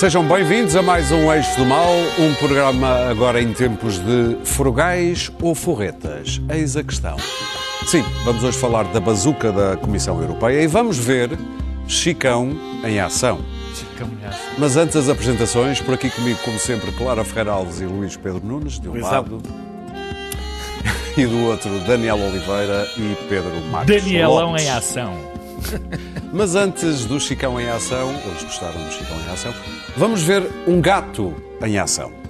Sejam bem-vindos a mais um Eixo do Mal, um programa agora em tempos de frugais ou forretas. Eis a questão. Sim, vamos hoje falar da bazuca da Comissão Europeia e vamos ver Chicão em ação. Chicão em ação. Mas antes das apresentações, por aqui comigo, como sempre, Clara Ferreira Alves e Luís Pedro Nunes, de um lado, e do outro, Daniel Oliveira e Pedro Marques Danielão Lopes. em ação. Mas antes do Chicão em ação, eles gostaram do Chicão em ação, vamos ver um gato em ação.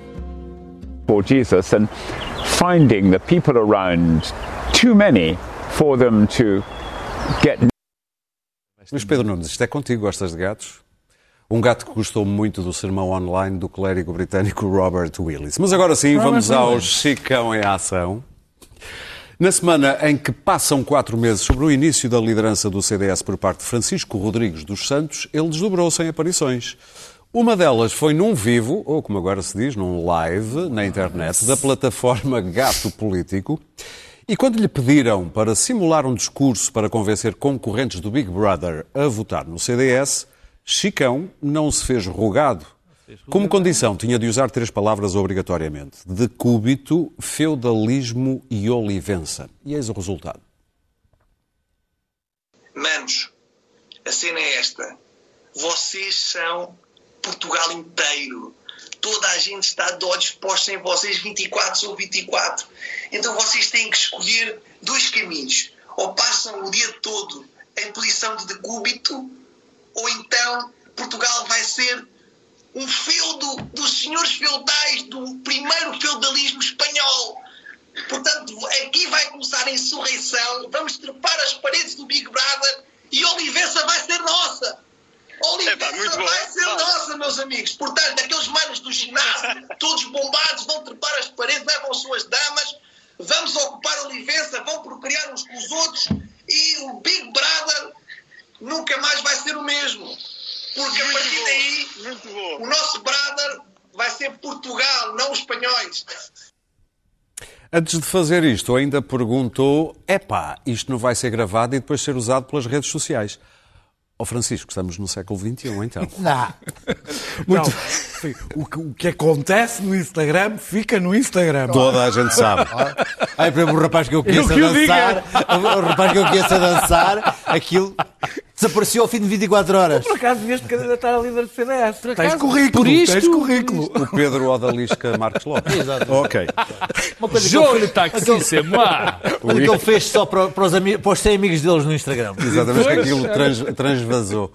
for Jesus and finding the people around too many for them to get Luís Pedro Nunes, isto é contigo, gostas de gatos? Um gato que gostou muito do sermão online do clérigo britânico Robert Willis. Mas agora sim, vamos ao Chicão em ação. Na semana em que passam quatro meses sobre o início da liderança do CDS por parte de Francisco Rodrigues dos Santos, ele desdobrou-se em aparições. Uma delas foi num vivo, ou como agora se diz, num live na internet, da plataforma Gato Político. E quando lhe pediram para simular um discurso para convencer concorrentes do Big Brother a votar no CDS, Chicão não se fez rogado. Como condição, tinha de usar três palavras obrigatoriamente: decúbito, feudalismo e olivença. E eis o resultado. Manos, a cena é esta. Vocês são Portugal inteiro. Toda a gente está de olhos postos em vocês 24 sobre 24. Então vocês têm que escolher dois caminhos. Ou passam o dia todo em posição de decúbito, ou então Portugal vai ser um feudo dos senhores feudais do primeiro feudalismo espanhol. Portanto, aqui vai começar a insurreição, vamos trepar as paredes do Big Brother e Olivença vai ser nossa. Olivença Epá, muito bom. vai ser Vá. nossa, meus amigos. Portanto, aqueles manos do ginásio, todos bombados, vão trepar as paredes, levam suas damas, vamos ocupar Olivença, vão procriar uns com os outros e o Big Brother nunca mais vai ser o mesmo. Porque a Muito partir bom, daí muito bom. o nosso brother vai ser Portugal, não os espanhóis. Antes de fazer isto, ainda perguntou: epá, isto não vai ser gravado e depois ser usado pelas redes sociais. Ó Francisco, estamos no século XXI, então. Não. Não. Sim, O, que, o que acontece no Instagram fica no Instagram. Toda a gente sabe. Ai, para o rapaz que eu conheço Eu que a dançar, o rapaz que eu conheço a dançar, aquilo desapareceu ao fim de 24 horas. Por acaso devias candidatar a líder do CDS. Tens acaso, currículo, por isto- tens currículo. O Pedro Odalisca Marques Lopes. Exato. Ok. Uma coisa fez- taxi, c'est moi. coisa que ele fez só para, para os, para os 100 amigos deles no Instagram. Exatamente, que aquilo trans, transvasou.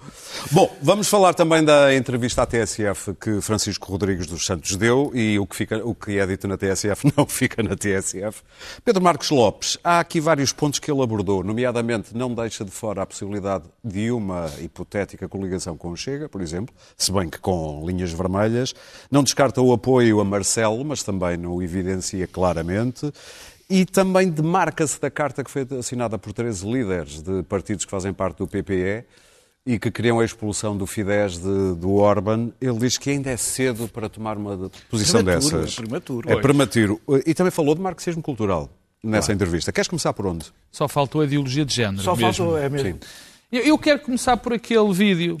Bom, vamos falar também da entrevista à TSF que Francisco Rodrigues dos Santos deu e o que, fica, o que é dito na TSF não fica na TSF. Pedro Marcos Lopes, há aqui vários pontos que ele abordou, nomeadamente não deixa de fora a possibilidade de uma hipotética coligação com o Chega, por exemplo, se bem que com linhas vermelhas, não descarta o apoio a Marcelo, mas também não o evidencia claramente. E também demarca-se da carta que foi assinada por 13 líderes de partidos que fazem parte do PPE e que queriam a expulsão do Fidesz de- do Orban. Ele diz que ainda é cedo para tomar uma posição Prematuro, dessas. é prematuro. É prematuro. E também falou de marxismo cultural nessa entrevista. Queres começar por onde? Só faltou a ideologia de género. Só mesmo. faltou, é mesmo. Eu, eu quero começar por aquele vídeo.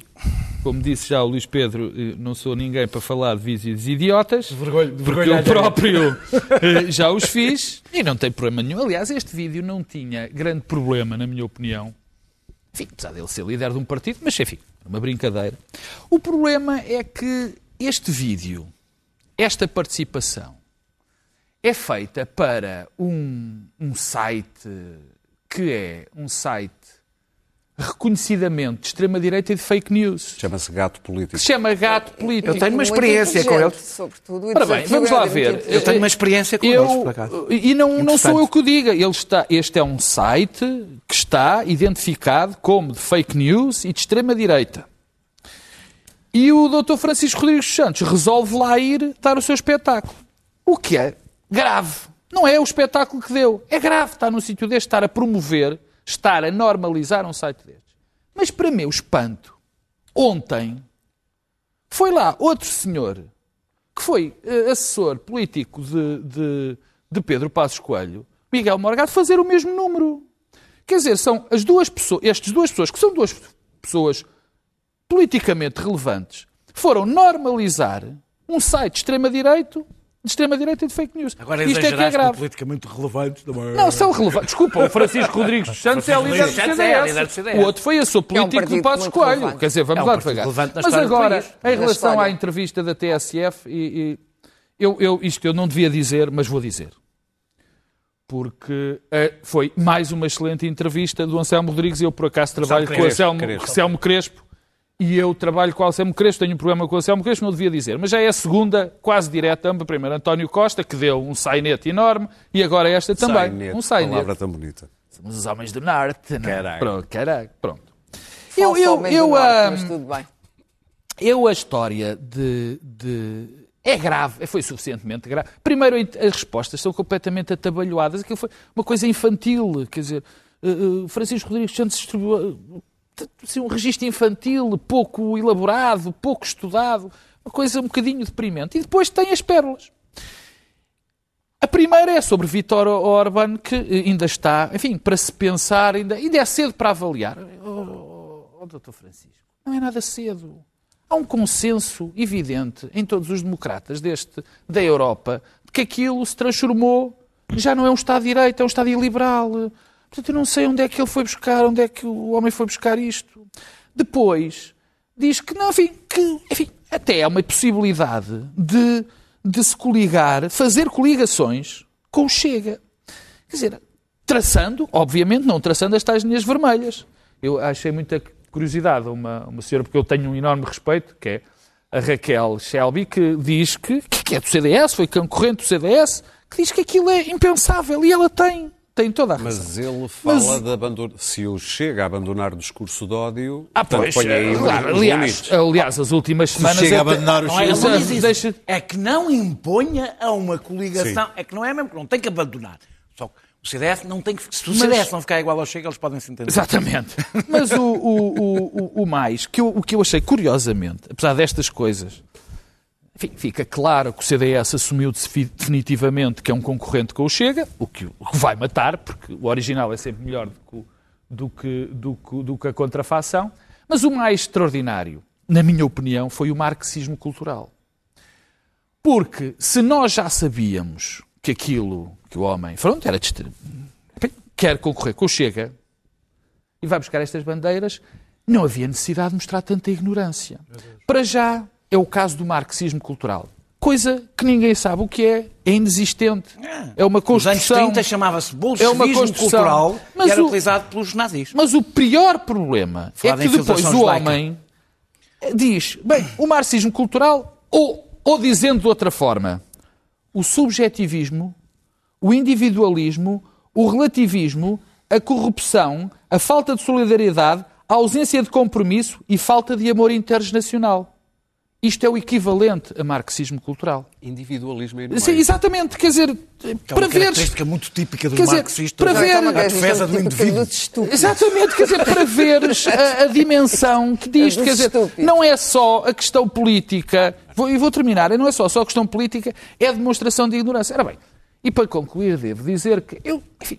Como disse já o Luís Pedro, eh, não sou ninguém para falar de vídeos idiotas. Vergonha- porque vergonha eu próprio eh, já os fiz e não tem problema nenhum. Aliás, este vídeo não tinha grande problema, na minha opinião. Enfim, apesar dele ser líder de um partido, mas enfim, é uma brincadeira. O problema é que este vídeo, esta participação, é feita para um, um site que é um site reconhecidamente de extrema-direita e de fake news. Chama-se gato político. Que se chama Gato Político. Eu tenho uma experiência com ele. Sobretudo, Ora bem, vamos lá era muito ver. Eu tenho uma experiência com por acaso. E não, não sou eu que o diga. Ele está, este é um site que está identificado como de fake news e de extrema-direita. E o Dr. Francisco Rodrigues Santos resolve lá ir dar o seu espetáculo. O que é grave. Não é o espetáculo que deu. É grave estar num sítio deste, estar a promover, estar a normalizar um site destes. Mas para meu espanto, ontem foi lá outro senhor que foi eh, assessor político de, de, de Pedro Passos Coelho, Miguel Morgado, fazer o mesmo número. Quer dizer, são as duas pessoas, estas duas pessoas, que são duas pessoas politicamente relevantes, foram normalizar um site de extrema-direita de extrema-direita e de fake news. Agora Isto é que é grave. politicamente relevantes. também. Não, são relevantes. Desculpa, o Francisco Rodrigues dos Santos é líder do é CDS. CDS. O outro foi a sua político partido do Passos Coelho. relevante. Quer dizer, vamos É um lá devagar. Mas agora, em relação à entrevista da TSF, e, e- eu, eu- isto eu não devia dizer, mas vou dizer. Porque eh, foi mais uma excelente entrevista do Anselmo Rodrigues. Eu, por acaso, trabalho com o Anselmo Crespo. Anselmo Crespo. E eu trabalho com o Anselmo Crespo, tenho um programa com o Anselmo Crespo, não devia dizer. Mas já é a segunda, quase direta. Primeiro António Costa, que deu um sainete enorme, e agora esta também. Sainete, um sainete. palavra tão bonita. Somos os homens do Norte, não é? Caralho. Pronto, caralho, pronto. Eu, Eu, eu, eu, ah, mas tudo bem. eu a história de, de- É grave, foi suficientemente grave. Primeiro, as respostas são completamente atabalhoadas. Aquilo foi uma coisa infantil, quer dizer, eh, eh, Francisco Rodrigues Santos distribuiu assim, um registro infantil, pouco elaborado, pouco estudado, uma coisa um bocadinho deprimente. E depois tem as pérolas. A primeira é sobre Vítor Orban, que eh, ainda está, enfim, para se pensar, ainda, ainda é cedo para avaliar. Oh, oh, doutor Francisco, não é nada cedo. Há um consenso evidente em todos os democratas deste, da Europa de que aquilo se transformou, já não é um Estado de Direito, é um Estado iliberal. Portanto, eu não sei onde é que ele foi buscar, onde é que o homem foi buscar isto. Depois, diz que, não, enfim, que, enfim até há uma possibilidade de, de se coligar, fazer coligações com o Chega. Quer dizer, traçando, obviamente, não traçando as tais linhas vermelhas. Eu achei muita curiosidade uma, uma senhora, porque eu tenho um enorme respeito, que é a Raquel Shelby, que diz que, que é do CDS, foi concorrente do CDS, que diz que aquilo é impensável e ela tem, tem toda a razão. Mas ele fala Mas- de abandonar. Se o chega a abandonar o discurso de ódio, Ah, portanto, pois, aí os- claro, aliás, aliás, as últimas semanas... chega a até- abandonar o Não é, Chega. diz Deixa- é que não imponha a uma coligação. É que não é mesmo, que não tem que abandonar. Só que o CDS não tem que. Se o Mas- CDS não ficar igual ao Chega, eles podem se entender. Exatamente. Mas o, o, o, o- o mais, que eu, o que eu achei curiosamente, apesar destas coisas, enfim, fica claro que o CDS assumiu defi- definitivamente que é um concorrente com o Chega, o que, vai matar, porque o original é sempre melhor do que, do que, do que, a contrafação. Mas o mais extraordinário, na minha opinião, foi o marxismo cultural. Porque se nós já sabíamos que aquilo, que o homem, pronto, era quer concorrer com o Chega e vai buscar estas bandeiras, não havia necessidade de mostrar tanta ignorância. Para já é o caso do marxismo cultural. Coisa que ninguém sabe o que é, é inexistente. É uma Nos anos construção. 30 chamava-se É uma bolchevismo construção. cultural Mas e era o- utilizado pelos nazis. Mas o pior problema Falar é que depois o homem diz, bem, o marxismo cultural, ou, ou dizendo de outra forma, o subjetivismo, o individualismo, o relativismo, a corrupção, a falta de solidariedade, a ausência de compromisso e falta de amor intergeneracional. Isto é o equivalente a marxismo cultural. Individualismo aí no Sim, exatamente, quer dizer, Que é para uma veres. característica muito típica dizer, marxistas. para ver- uma a defesa do indivíduo. Exatamente, quer dizer, para veres a, a dimensão que disto, É quer dizer, não é só a questão política, vou, e vou terminar, não é só, só a questão política, é a demonstração de ignorância. Ora bem, e para concluir, devo dizer que eu, enfim,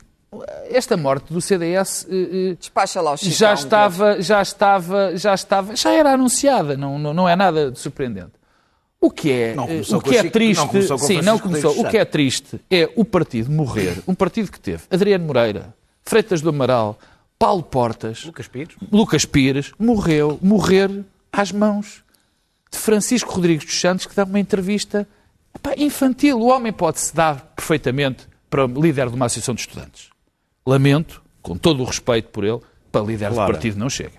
esta morte do CDS eh, eh, Despacha lá o Chicão, já estava, já estava, já estava, já era anunciada, não, não, não é nada de surpreendente. O que é, eh, começou o que é Chico- triste, não começou sim, não começou. O que é triste é o partido morrer, um partido que teve Adriano Moreira, Freitas do Amaral, Paulo Portas, Lucas Pires. Lucas Pires, morreu, morrer às mãos de Francisco Rodrigues dos Santos, que dá uma entrevista epá, infantil. O homem pode-se dar perfeitamente para líder de uma associação de estudantes. Lamento, com todo o respeito por ele, para líder Claro. de partido não chega.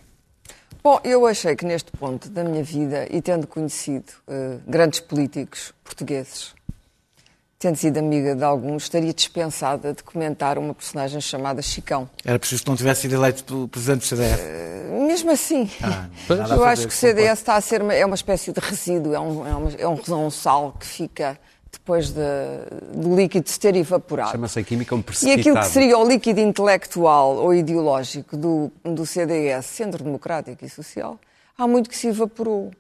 Bom, eu achei que neste ponto da minha vida, e tendo conhecido eh, grandes políticos portugueses, tendo sido amiga de alguns, estaria dispensada de comentar uma personagem chamada Chicão. Era preciso que não tivesse sido eleito pelo presidente do CDF. Mesmo assim, Pois. nada a eu acho que o. CDS está a ser uma, é uma espécie de resíduo, é um, é uma- é um, um sal que fica depois de, do líquido se ter evaporado. Chama-se a química um E precipitado. aquilo que seria o líquido intelectual ou ideológico do, do CDS, Centro Democrático e Social, há muito que se evaporou.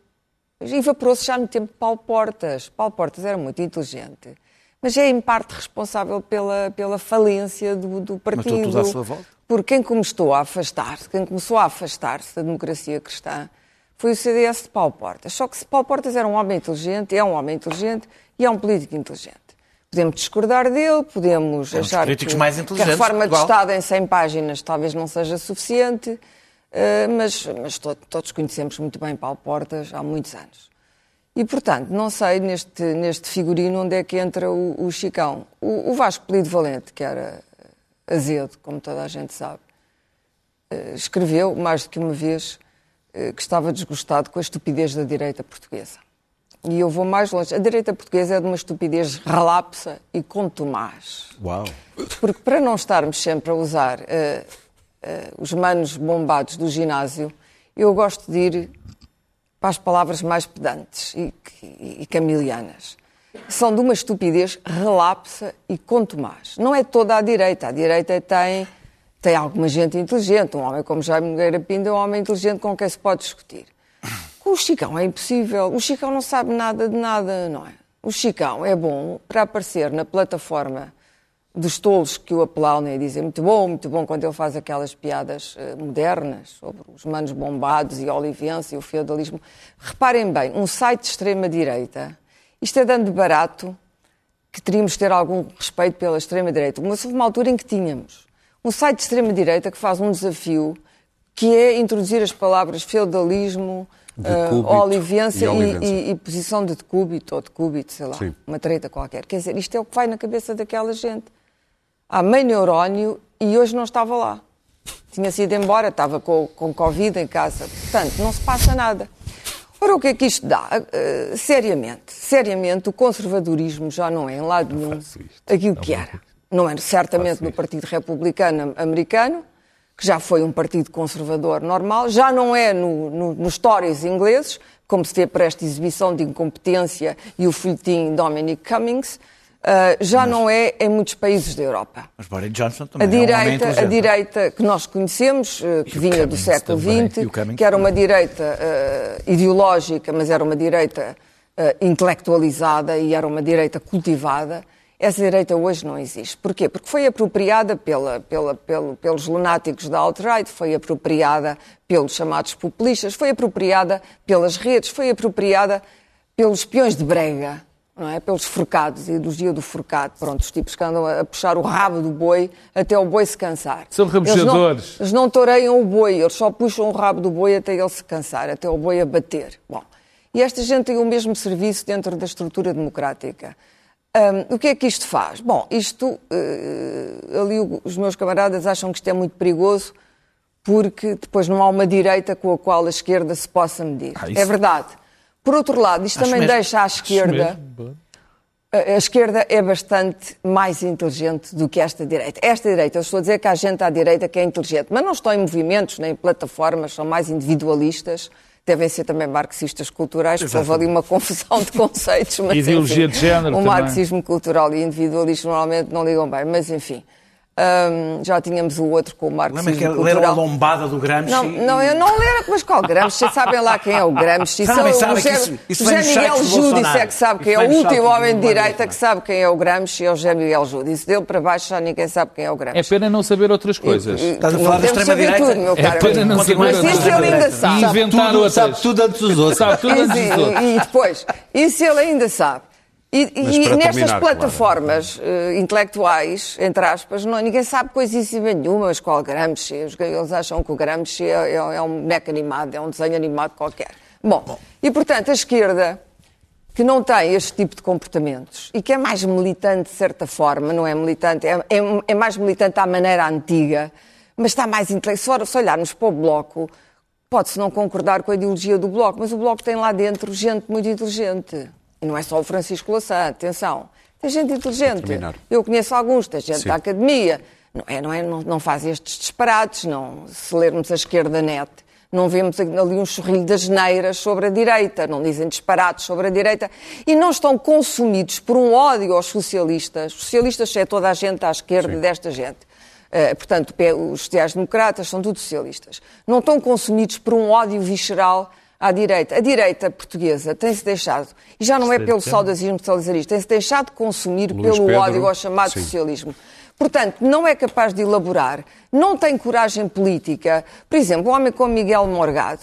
Evaporou-se já no tempo de Paulo Portas. Paulo Portas era muito inteligente, mas é em parte responsável pela, pela falência do, do partido. tudo à sua volta. Porque quem começou a afastar-se, quem começou a afastar-se da democracia cristã foi o CDS de Paulo Portas. Só que Paulo Portas era um homem inteligente, é um homem inteligente e é um político inteligente. Podemos discordar dele, podemos É um achar que, mais que a reforma de. Estado em 100 páginas talvez não seja suficiente, eh, mas, mas to- todos conhecemos muito bem Paulo Portas há muitos anos. E, portanto, não sei neste, neste figurino onde é que entra o, o Chicão. O, o Vasco Polido Valente, que era azedo, como toda a gente sabe, eh, escreveu mais do que uma vez que estava desgostado com a estupidez da direita portuguesa. E eu vou mais longe. A direita portuguesa é de uma estupidez relapsa e contumaz. Uau. Porque para não estarmos sempre a usar eh, eh, os manos bombados do ginásio, eu gosto de ir para as palavras mais pedantes e, e, e camilianas. São de uma estupidez relapsa e contumaz. Não é toda a direita. A direita tem, tem alguma gente inteligente. Um homem como Jaime Nogueira Pinto é um homem inteligente com quem se pode discutir. Com o Chicão é impossível. O Chicão não sabe nada de nada, não é? O Chicão é bom para aparecer na plataforma dos tolos que o aplaudem e dizem muito bom, muito bom, quando ele faz aquelas piadas eh, modernas sobre os manos bombados e a olivença e o feudalismo. Reparem bem, um site de extrema-direita, isto é dando barato que teríamos de ter algum respeito pela extrema-direita. Mas houve uma altura em que tínhamos um site de extrema-direita que faz um desafio que é introduzir as palavras feudalismo, olivença e e, e- posição de decúbito ou decúbito, sei lá, Sim. uma treta qualquer. Quer dizer, isto é o que vai na cabeça daquela gente. Há meio neurónio e hoje não estava lá. Tinha sido embora, estava com, com Covid em casa. Portanto, não se passa nada. Ora, o que é que isto dá? Eh, seriamente, seriamente, o conservadorismo já não é em lado nenhum aquilo que era. Não é certamente no Partido Republicano Americano, que já foi um partido conservador normal, já não é no, no, nos Tories ingleses, como se vê por esta exibição de incompetência e o folhetim Dominic Cummings, ah, já não é em muitos países da Europa. Mas Boris Johnson A também é um direita, a direita que nós conhecemos, eh, que vinha do século também, XX, que era uma também. direita eh, ideológica, mas era uma direita eh, intelectualizada e era uma direita cultivada, essa direita hoje não existe. Porquê? Porque foi apropriada pela, pela- pelo- pelos lunáticos da alt-right, foi apropriada pelos chamados populistas, foi apropriada pelas redes, foi apropriada pelos peões de brega, não é? pelos forcados, a ideologia do forcado. Pronto, os tipos que andam a puxar o rabo do boi até o boi se cansar. São Eles não- rabujadores. Eles não toureiam o boi, eles só puxam o rabo do boi até ele se cansar, até o boi abater. Bom, e esta gente tem o mesmo serviço dentro da estrutura democrática. Hum, o que é que isto faz? Bom, isto, eh, ali os meus camaradas acham que isto é muito perigoso porque depois não há uma direita com a qual a esquerda se possa medir. Ah, É verdade. Por outro lado, isto Acho também mesmo. deixa à esquerda a a esquerda é bastante mais inteligente do que esta direita. Esta direita, eu estou a dizer que há gente à direita que é inteligente, mas não estão em movimentos nem em plataformas, são mais individualistas, devem ser também marxistas culturais, porque houve ali uma confusão de conceitos. Mas, Ideologia enfim, de género O também. marxismo cultural e individualismo normalmente não ligam bem, mas enfim. Hum, já tínhamos o outro com o marxismo Lembra que leram cultural. a lombada do Gramsci? Não, não, eu não leio, mas qual Gramsci? Sabem lá quem é o Gramsci? Sabem, sabem o isso- isso José Miguel Júdice é que sabe quem Isso é o último homem de direita que sabe quem é o Gramsci, é o José Miguel Júdice. Dele para baixo já ninguém sabe quem é o Gramsci. É pena não saber outras coisas. E- Estás a falar da extrema-direita? tudo, meu É caro. pena não Mas saber isso outras ele ainda sabe. E inventar sabe tudo antes dos outros. Sabe tudo antes E, dos outros. e- e depois, isso ele ainda sabe. E, e- nestas terminar, plataformas eh, intelectuais, entre aspas, não, ninguém sabe coisíssima nenhuma, mas qual Gramsci? Os- Eles acham que o Gramsci é, é- é um boneco animado, é um desenho animado qualquer. Bom, e portanto a esquerda, que não tem este tipo de comportamentos e que é mais militante de certa forma, não é militante, é, é- é mais militante à maneira antiga, mas está mais intelectual. Se olharmos para o Bloco, pode-se não concordar com a ideologia do Bloco, mas o Bloco tem lá dentro gente muito inteligente. E não é só o Francisco Louçã, atenção. Tem gente inteligente. terminar. Eu conheço alguns, tem gente Sim. da academia. Não, é, não, é, não, não faz estes disparates, não. Se lermos a esquerda net, não vemos ali um chorrilho das neiras sobre a direita, não dizem disparates sobre a direita e não estão consumidos por um ódio aos socialistas. Os socialistas é toda a gente à esquerda desta gente. Eh, portanto, os sociais-democratas são todos socialistas. Não estão consumidos por um ódio visceral à direita. A direita portuguesa tem-se deixado, e já não é pelo saudosismo salazarista, tem-se deixado de consumir Luís pelo Pedro, ódio ao chamado sim. socialismo. Portanto, não é capaz de elaborar, não tem coragem política. Por exemplo, um homem como Miguel Morgado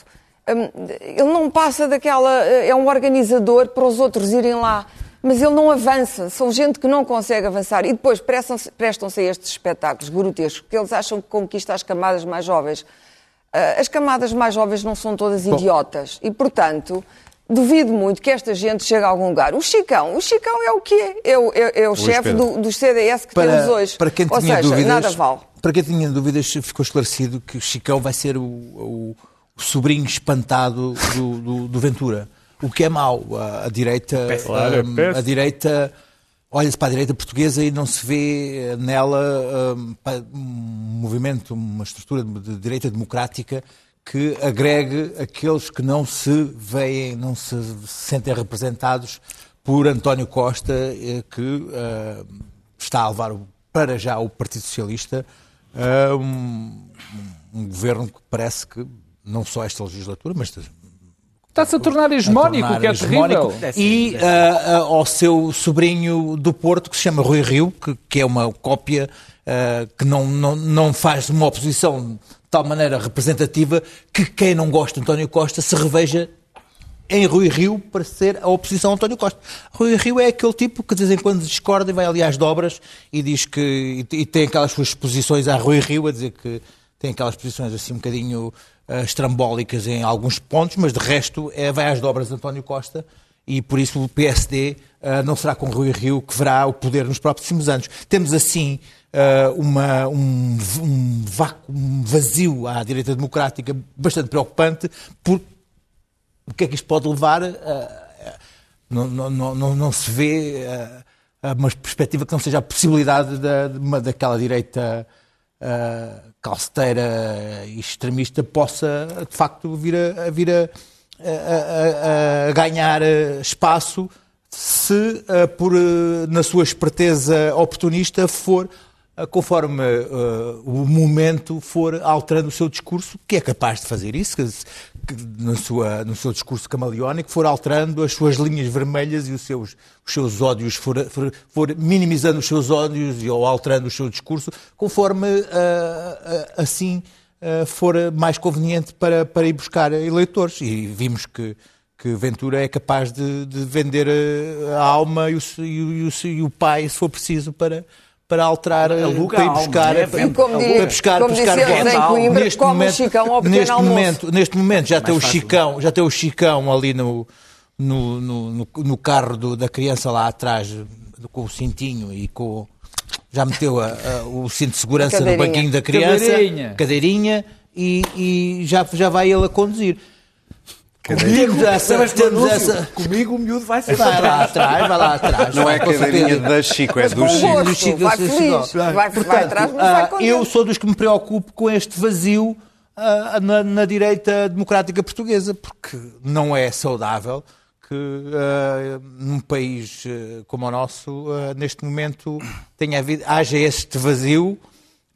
hum, ele não passa daquela. É um organizador para os outros irem lá. Mas ele não avança, são gente que não consegue avançar. E depois prestam-se prestam a estes espetáculos grotescos, que eles acham que conquista as camadas mais jovens. Ah, As camadas mais jovens não são todas idiotas. E, portanto, duvido muito que esta gente chegue a algum lugar. O Chicão, o Chicão é o quê? É o, é- é o chefe do, dos CDS que temos hoje. Para quem Ou tinha seja, dúvidas, nada vale. Para quem tinha dúvidas, ficou esclarecido que o Chicão vai ser o, o- o sobrinho espantado do, do- do Ventura. O que é mau. A, a direita. É a direita. Olha-se para a direita portuguesa e não se vê eh, nela pa- um movimento, uma estrutura de direita democrática que agregue aqueles que não se veem, não se sentem representados por António Costa, eh, que eh, está a levar para já o Partido Socialista um, um governo que parece que, não só esta legislatura, mas Está-se a tornar hegemónico, o que é terrível. e ah, ah, ao seu sobrinho do Porto, que se chama Rui Rio, que, que é uma cópia ah, que não, não, não faz uma oposição de tal maneira representativa que quem não gosta de António Costa se reveja em Rui Rio para ser a oposição a António Costa. Rui Rio é aquele tipo que de vez em quando discorda e vai ali às dobras e diz que e, e tem aquelas suas posições a Rui Rio a dizer que tem aquelas posições assim um bocadinho ah, estrambólicas em alguns pontos, mas de resto é, vai às dobras de António Costa e por isso o PSD ah, não será com Rui Rio que verá o poder nos próximos anos. Temos assim ah, uma, um, um vácuo, um vazio à direita democrática bastante preocupante por o que é que isto pode levar? a- não, não, não, não, se vê uma perspectiva que não seja a possibilidade da, de uma, daquela direita ah, calceteira extremista possa, de facto, vir a, a vir a, a- a- ganhar ah, espaço se, ah, por, ah, na sua esperteza oportunista, for conforme ah, o momento for alterando o seu discurso, que é capaz de fazer isso, que, que na sua, no seu discurso camaleónico, for alterando as suas linhas vermelhas e os seus, os seus ódios, for, for, for minimizando os seus ódios e, ou alterando o seu discurso, conforme ah, ah, assim ah, for mais conveniente para, para ir buscar eleitores. E vimos que que Ventura é capaz de, de vender a, alma e, o, e o- e o pai, se for preciso, para, para alterar, Aluga para ir alma, buscar, é? para, como para diria- buscar, como buscar votos. em Coimbra, Neste come o momento- Chicão ao pequeno neste almoço. momento, neste momento já tem o. Chicão, já tem o Chicão ali no, no, no, no- carro do- da criança lá atrás, com o cintinho e com já meteu a- a- o cinto de segurança no banquinho da criança, Cadeirinha. cadeirinha, e, e já, já vai ele a conduzir. Cadeirinha. Temos essa, temos essa, Comigo o miúdo vai ser Vai lá trás. atrás, vai lá atrás. Não é cadeirinha da Chico, é do Chico. gosto. Do Chico, vai feliz. Vai- vai Portanto, atrás, mas vai ah, com eu sou dos que me preocupo com este vazio ah, na, na direita democrática portuguesa, porque não é saudável que ah, num país ah, como o nosso, ah, neste momento, tenha havido, haja este vazio,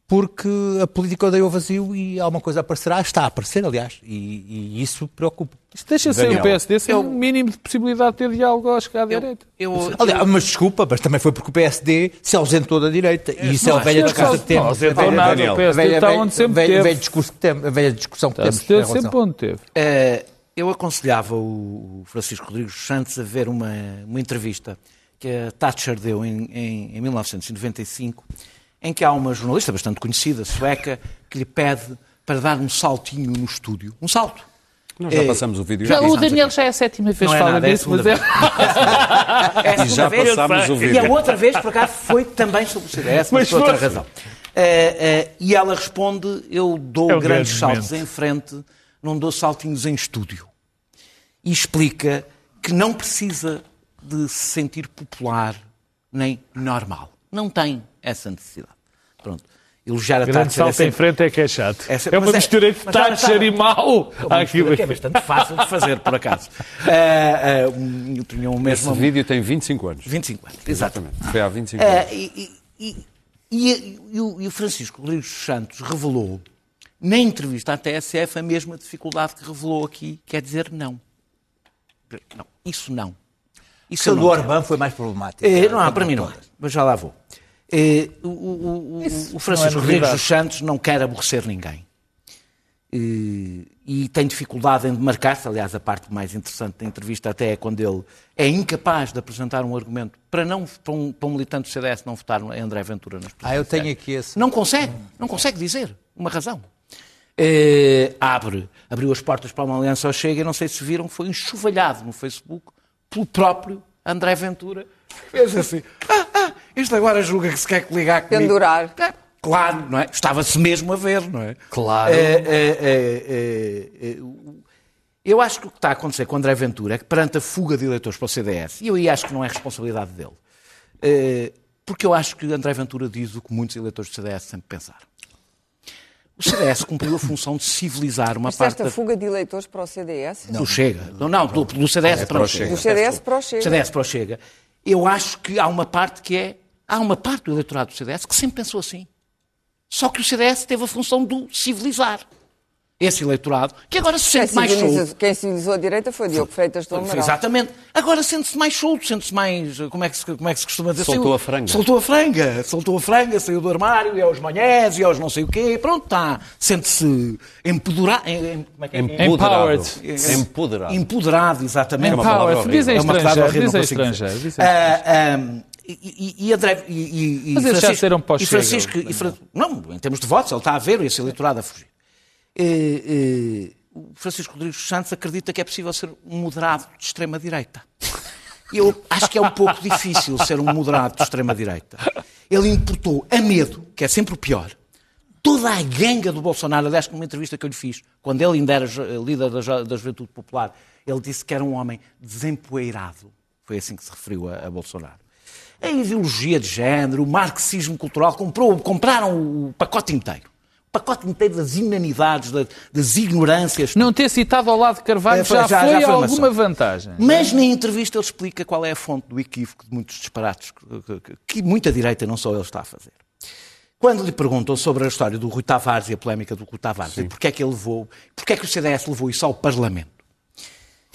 porque a política odeia o vazio e alguma coisa aparecerá, está a aparecer, aliás, e, e isso preocupa. Isto deixa ser o PSD sem um mínimo de possibilidade de ter diálogo à chegar à direita. Eu, Aliás, mas desculpa, mas também foi porque o PSD se ausentou da direita. E isso é a velha discussão que temos. não, nada, Daniel. o PSD velha- está onde sempre velha- teve. velha discurso que temos, a velha discussão que Está- temos. Sempre onde teve. Eh, eu aconselhava o Francisco Rodrigues Santos a ver uma, uma entrevista que a Thatcher deu em, em, em 1995, em que há uma jornalista bastante conhecida, sueca, que lhe pede para dar um saltinho no estúdio. Um salto. Nós já Eh, passamos o vídeo. Já, o. Daniel já é a sétima vez Não que é fala nada, é a disso, mas segunda é... É a E já vez. passámos o E vídeo. a outra vez, por acaso, foi também sobre o CDS, mas, Mas por outra foi. razão. Eh, eh, e ela responde: Eu dou É um grandes grande saltos momento. em frente, não dou saltinhos em estúdio. E explica que não precisa de se sentir popular nem normal. Não tem essa necessidade. Pronto. Elogiar a Grande Thatcher é salto em sempre- frente é que é chato. é É, sempre- uma mas é- mistura entre mas Thatcher está- e mau. É uma Há mistura aqui- que é bastante fácil de fazer, por acaso. Eh, eh, um- eu tinha o Esse mesmo. vídeo tem 25 anos. 25 anos, exato. Exatamente. Foi há 25 anos. É, e, e- e- e- e o, e o Francisco Rodrigues dos Santos revelou, na entrevista à TSF, a mesma dificuldade que revelou aqui, quer dizer não. Não, isso não. Isso eu do. Orbán foi mais problemático. Eh, não, há, para mim não há, mas já lá vou. Eh, o, o- o- o Francisco é Rodrigues dos Santos não quer aborrecer ninguém. e, e tem dificuldade em demarcar-se. Aliás, a parte mais interessante da entrevista até é quando ele é incapaz de apresentar um argumento para, não, para, um, para um militante do CDS não votar em André Ventura nas Ah, eu tenho aqui esse. Não consegue, não consegue dizer uma razão. Eh, abre, abriu as portas para uma aliança ao Chega e não sei se viram, foi enxovalhado no Facebook pelo próprio André Ventura. Fez assim, ah, ah, isto agora julga que se quer ligar comigo. Pendurar. É, claro, não é? Estava-se mesmo a ver, não é? Claro. É, é, é, é, é, eu acho que o que está a acontecer com André Ventura é que perante a fuga de eleitores para o CDS, e eu aí acho que não é responsabilidade dele, porque eu acho que André Ventura diz o que muitos eleitores do CDS sempre pensaram. O CDS cumpriu a função de civilizar uma Mas parte esta da... fuga de eleitores para o CDS? do Chega. Não, não do, do CDS para o Chega. Do CDS para o Chega. CDS para o Chega. Eu acho que há uma parte que é... Há uma parte do eleitorado do CDS que sempre pensou assim. Só que o CDS teve a função de o civilizar. Esse eleitorado, que agora se sente mais solto. quem civilizou a direita foi Diogo Freitas do Amaral. Exatamente. Agora sente-se mais solto, sente-se mais. Como é, que se, como é que se costuma dizer? Soltou a franga. Soltou a franga. Soltou a franga, saiu do armário, e aos manhés, e aos não sei o quê. Pronto, está. Sente-se empoderado. em- como é que é? Empoderado. Empoderado. Empoderado, exatamente. É uma palavra Empowered. Diz em É uma palavra estrangeiro. horrível, Diz em não consigo dizer. estrangeiro. E, e, e André. E, e, e Mas eles já Francisco- saíram para o e Chega, Francisco. o e Fran- não, em termos de votos, ele está a ver esse eleitorado a fugir. Eh, eh, o Francisco Rodrigues Santos acredita que é possível ser um moderado de extrema-direita. Eu acho que é um pouco difícil ser um moderado de extrema-direita. Ele importou a medo, que é sempre o pior, toda a ganga do Bolsonaro. Aliás, numa entrevista que eu lhe fiz, quando ele ainda era líder da, da Juventude Popular, ele disse que era um homem desempoeirado. Foi assim que se referiu a, a Bolsonaro. A ideologia de género, o marxismo cultural, comprou, compraram o pacote inteiro. O pacote inteiro das inanidades, da- das ignorâncias. Não ter citado ao lado de Carvalho É, já, já- foi já foi uma alguma vantagem. Mas na entrevista ele explica qual é a fonte do equívoco de muitos disparates que, muita direita, não só ele, está a fazer. Quando lhe perguntam sobre a história do Rui Tavares e a polémica do Rui Tavares, e porque é que ele levou, porque é que o CDS levou isso ao Parlamento,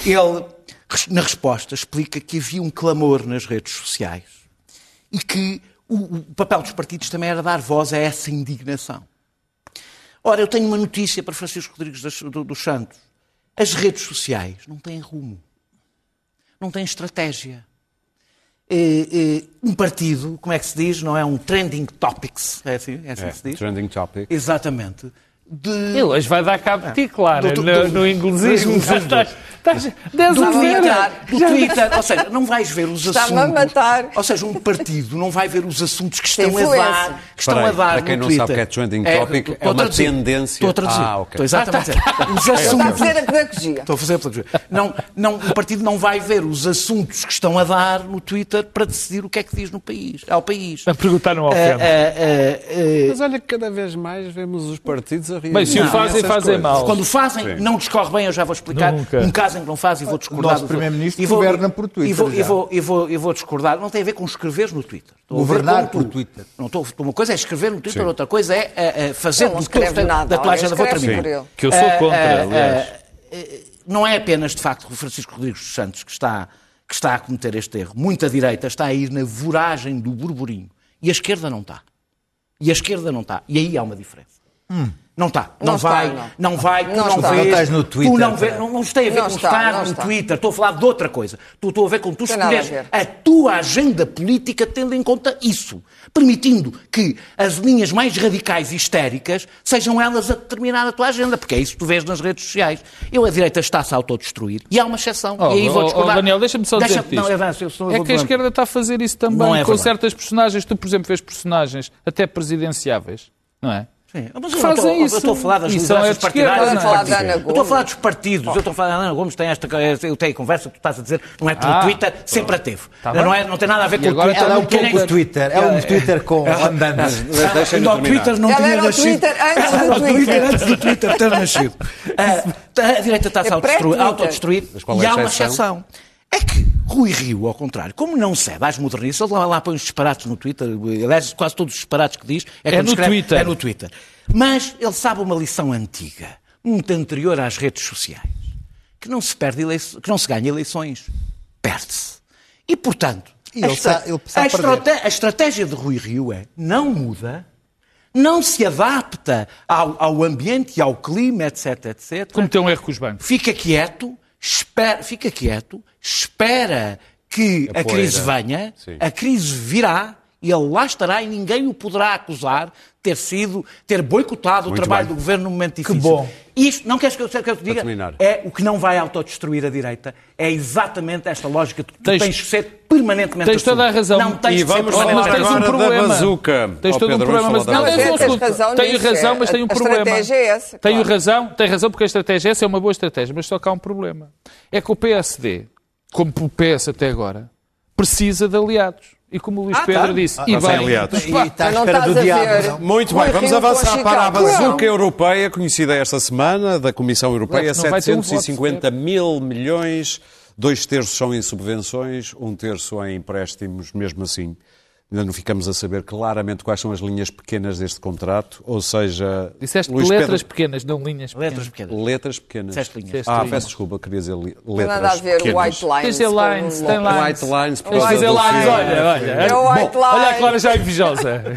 ele, na resposta, explica que havia um clamor nas redes sociais e que o, o papel dos partidos também era dar voz a essa indignação. Ora, eu tenho uma notícia para Francisco Rodrigues dos Santos. As redes sociais não têm rumo. Não têm estratégia. Eh, eh, um partido, como é que se diz? Não é um trending topics. É assim, é assim É, que se diz? trending topic. Exatamente. De... Ele hoje vai dar cabo de ti, claro, Do- do- no, do- no inglesismo. Estás, estás, dez do a. Twitter, do Twitter, ou seja, não vais ver os Está-me assuntos. a matar. Ou seja, um partido não vai ver os assuntos que estão a influência. dar, que estão Espera a dar para quem no não Twitter. sabe que é trending topic, estou é a uma traduzir. tendência. Estou a traduzir. Ah, ok. Estou exatamente a dizer. Os Está a assuntos. fazer a pedagogia. Estou a fazer a pedagogia. Não, não, o partido não vai ver os assuntos que estão a dar no Twitter para decidir o que é que diz no país, ao país. A perguntar não Ah, ofende. ah, ah, ah, Mas olha que cada vez mais vemos os partidos a rir. Bem, se o fazem, fazem mal. Quando fazem, não discorre bem, eu já vou explicar. Nunca. Um caso em que não fazem, vou discordar. nosso do- primeiro-ministro e governa por Twitter E vou, e vou, e vou, e vou discordar. Não tem a ver com escrever no Twitter. Estou Governar tu. por Twitter. Não estou, uma coisa é escrever no Twitter, Sim. outra coisa é ah, fazer não topo escreve da- da tua alguém agenda. Vou escreve terminar. por ele. Que eu sou Ah, contra, ah, aliás. ah, não é apenas, de facto, o Francisco Rodrigues dos Santos que está, que está a cometer este erro. Muita direita está a ir na voragem do burburinho. E a esquerda não está. E a esquerda não está. E aí há uma diferença. Não está. Não, Não está, vai. não. Não vai. Tu Não não, está. vês. Não estás no Tu Twitter, não, vês, não, não tem a ver Não com está, estar no está. Twitter. Estou a falar de outra coisa. Tu estou a ver com tu Tem a escolheres ver. a tua agenda política tendo em conta isso. Permitindo que as linhas mais radicais e histéricas sejam elas a determinar a tua agenda. Porque é isso que tu vês nas redes sociais. Eu, a direita está-se a autodestruir. E há uma exceção. Oh, e aí vou oh, discordar. oh, Daniel, deixa-me só Deixa- dizer-te não, isto. avanço, eu sou- eu É que a esquerda está a fazer isso também é com verdade. certas personagens. Tu, por exemplo, vês personagens até presidenciáveis, não é? Sim, mas eu Fazem estou- isso. Eu estou a falar das lideranças é esquerda, partidárias. não é? a partidos. Eu estou a falar dos partidos. Eu estou a falar da Ana Gomes, tem esta, eu tenho conversa, tu estás a dizer, não é pelo Ah, Twitter, sempre a teve. Tá não, é, não tem nada a ver com o agora Twitter. Ela é um pouco Twitter. É um Twitter com andantes. Deixem-no Ainda o. Twitter não Ela tinha era o nascido. Twitter antes do Ela era o Twitter. antes do Twitter ter nascido. Ah, a direita está-se É a autodestruir, é e a há uma exceção. É que Rui Rio, ao contrário, como não cede às modernistas, ele lá, lá põe os disparates no Twitter, aliás, quase todos os disparates que diz é, quando no escreve- Twitter. É no Twitter. Mas ele sabe uma lição antiga, muito anterior às redes sociais, que não se, perde eleições, que não se ganha eleições, perde-se. E, portanto, E ele a, a estrate- a estratégia de Rui Rio é não muda, não se adapta ao, ao ambiente e ao clima, etc, etc, Cometeu um erro com os bancos. fica quieto, espera, fica quieto, espera que A a, crise venha, Sim. a crise virá, e ele lá estará e ninguém o poderá acusar ter sido, ter boicotado Muito o trabalho bem. do governo num momento difícil. bom. Isto, não queres que eu, que eu te diga? É o que não vai autodestruir a direita. É exatamente esta lógica que tu Tens- tens, que ser permanentemente Tens toda a razão. Não tens E de ser vamos Mas falar tens um agora da problema. bazuca. Tens Ó, todo um Pedro, problema. vamos Mas, não, Tens razão Tenho nisso, razão, é. mas tenho um A problema. estratégia é essa, Tenho claro. razão, tem razão porque a estratégia essa é uma boa estratégia, mas só que há um problema. É que o PSD, como o PS até agora, precisa de aliados. E como o Luís Ah, Pedro tá. disse, Ah, e tá bem, aliados. E está à espera estás do a diabo. Muito bem, vamos avançar para a bazuca europeia, conhecida esta semana, da Comissão Europeia, Não vai ter um voto 750 mil milhões, dois terços são em subvenções, um terço em empréstimos, mesmo assim. Ainda não ficamos a saber claramente quais são as linhas pequenas deste contrato, ou seja... disseste Luís letras Pedro- pequenas, não linhas pequenas. Letras pequenas. Letras pequenas. Disseste linhas. Disseste Ah, linhas. peço desculpa, queria dizer li- Não letras nada a ver pequenas. white lines. Tens de dizer como lines, tem lines. White lines, por do lines, filme. olha, olha. É o white Olha a. Clara já invejosa.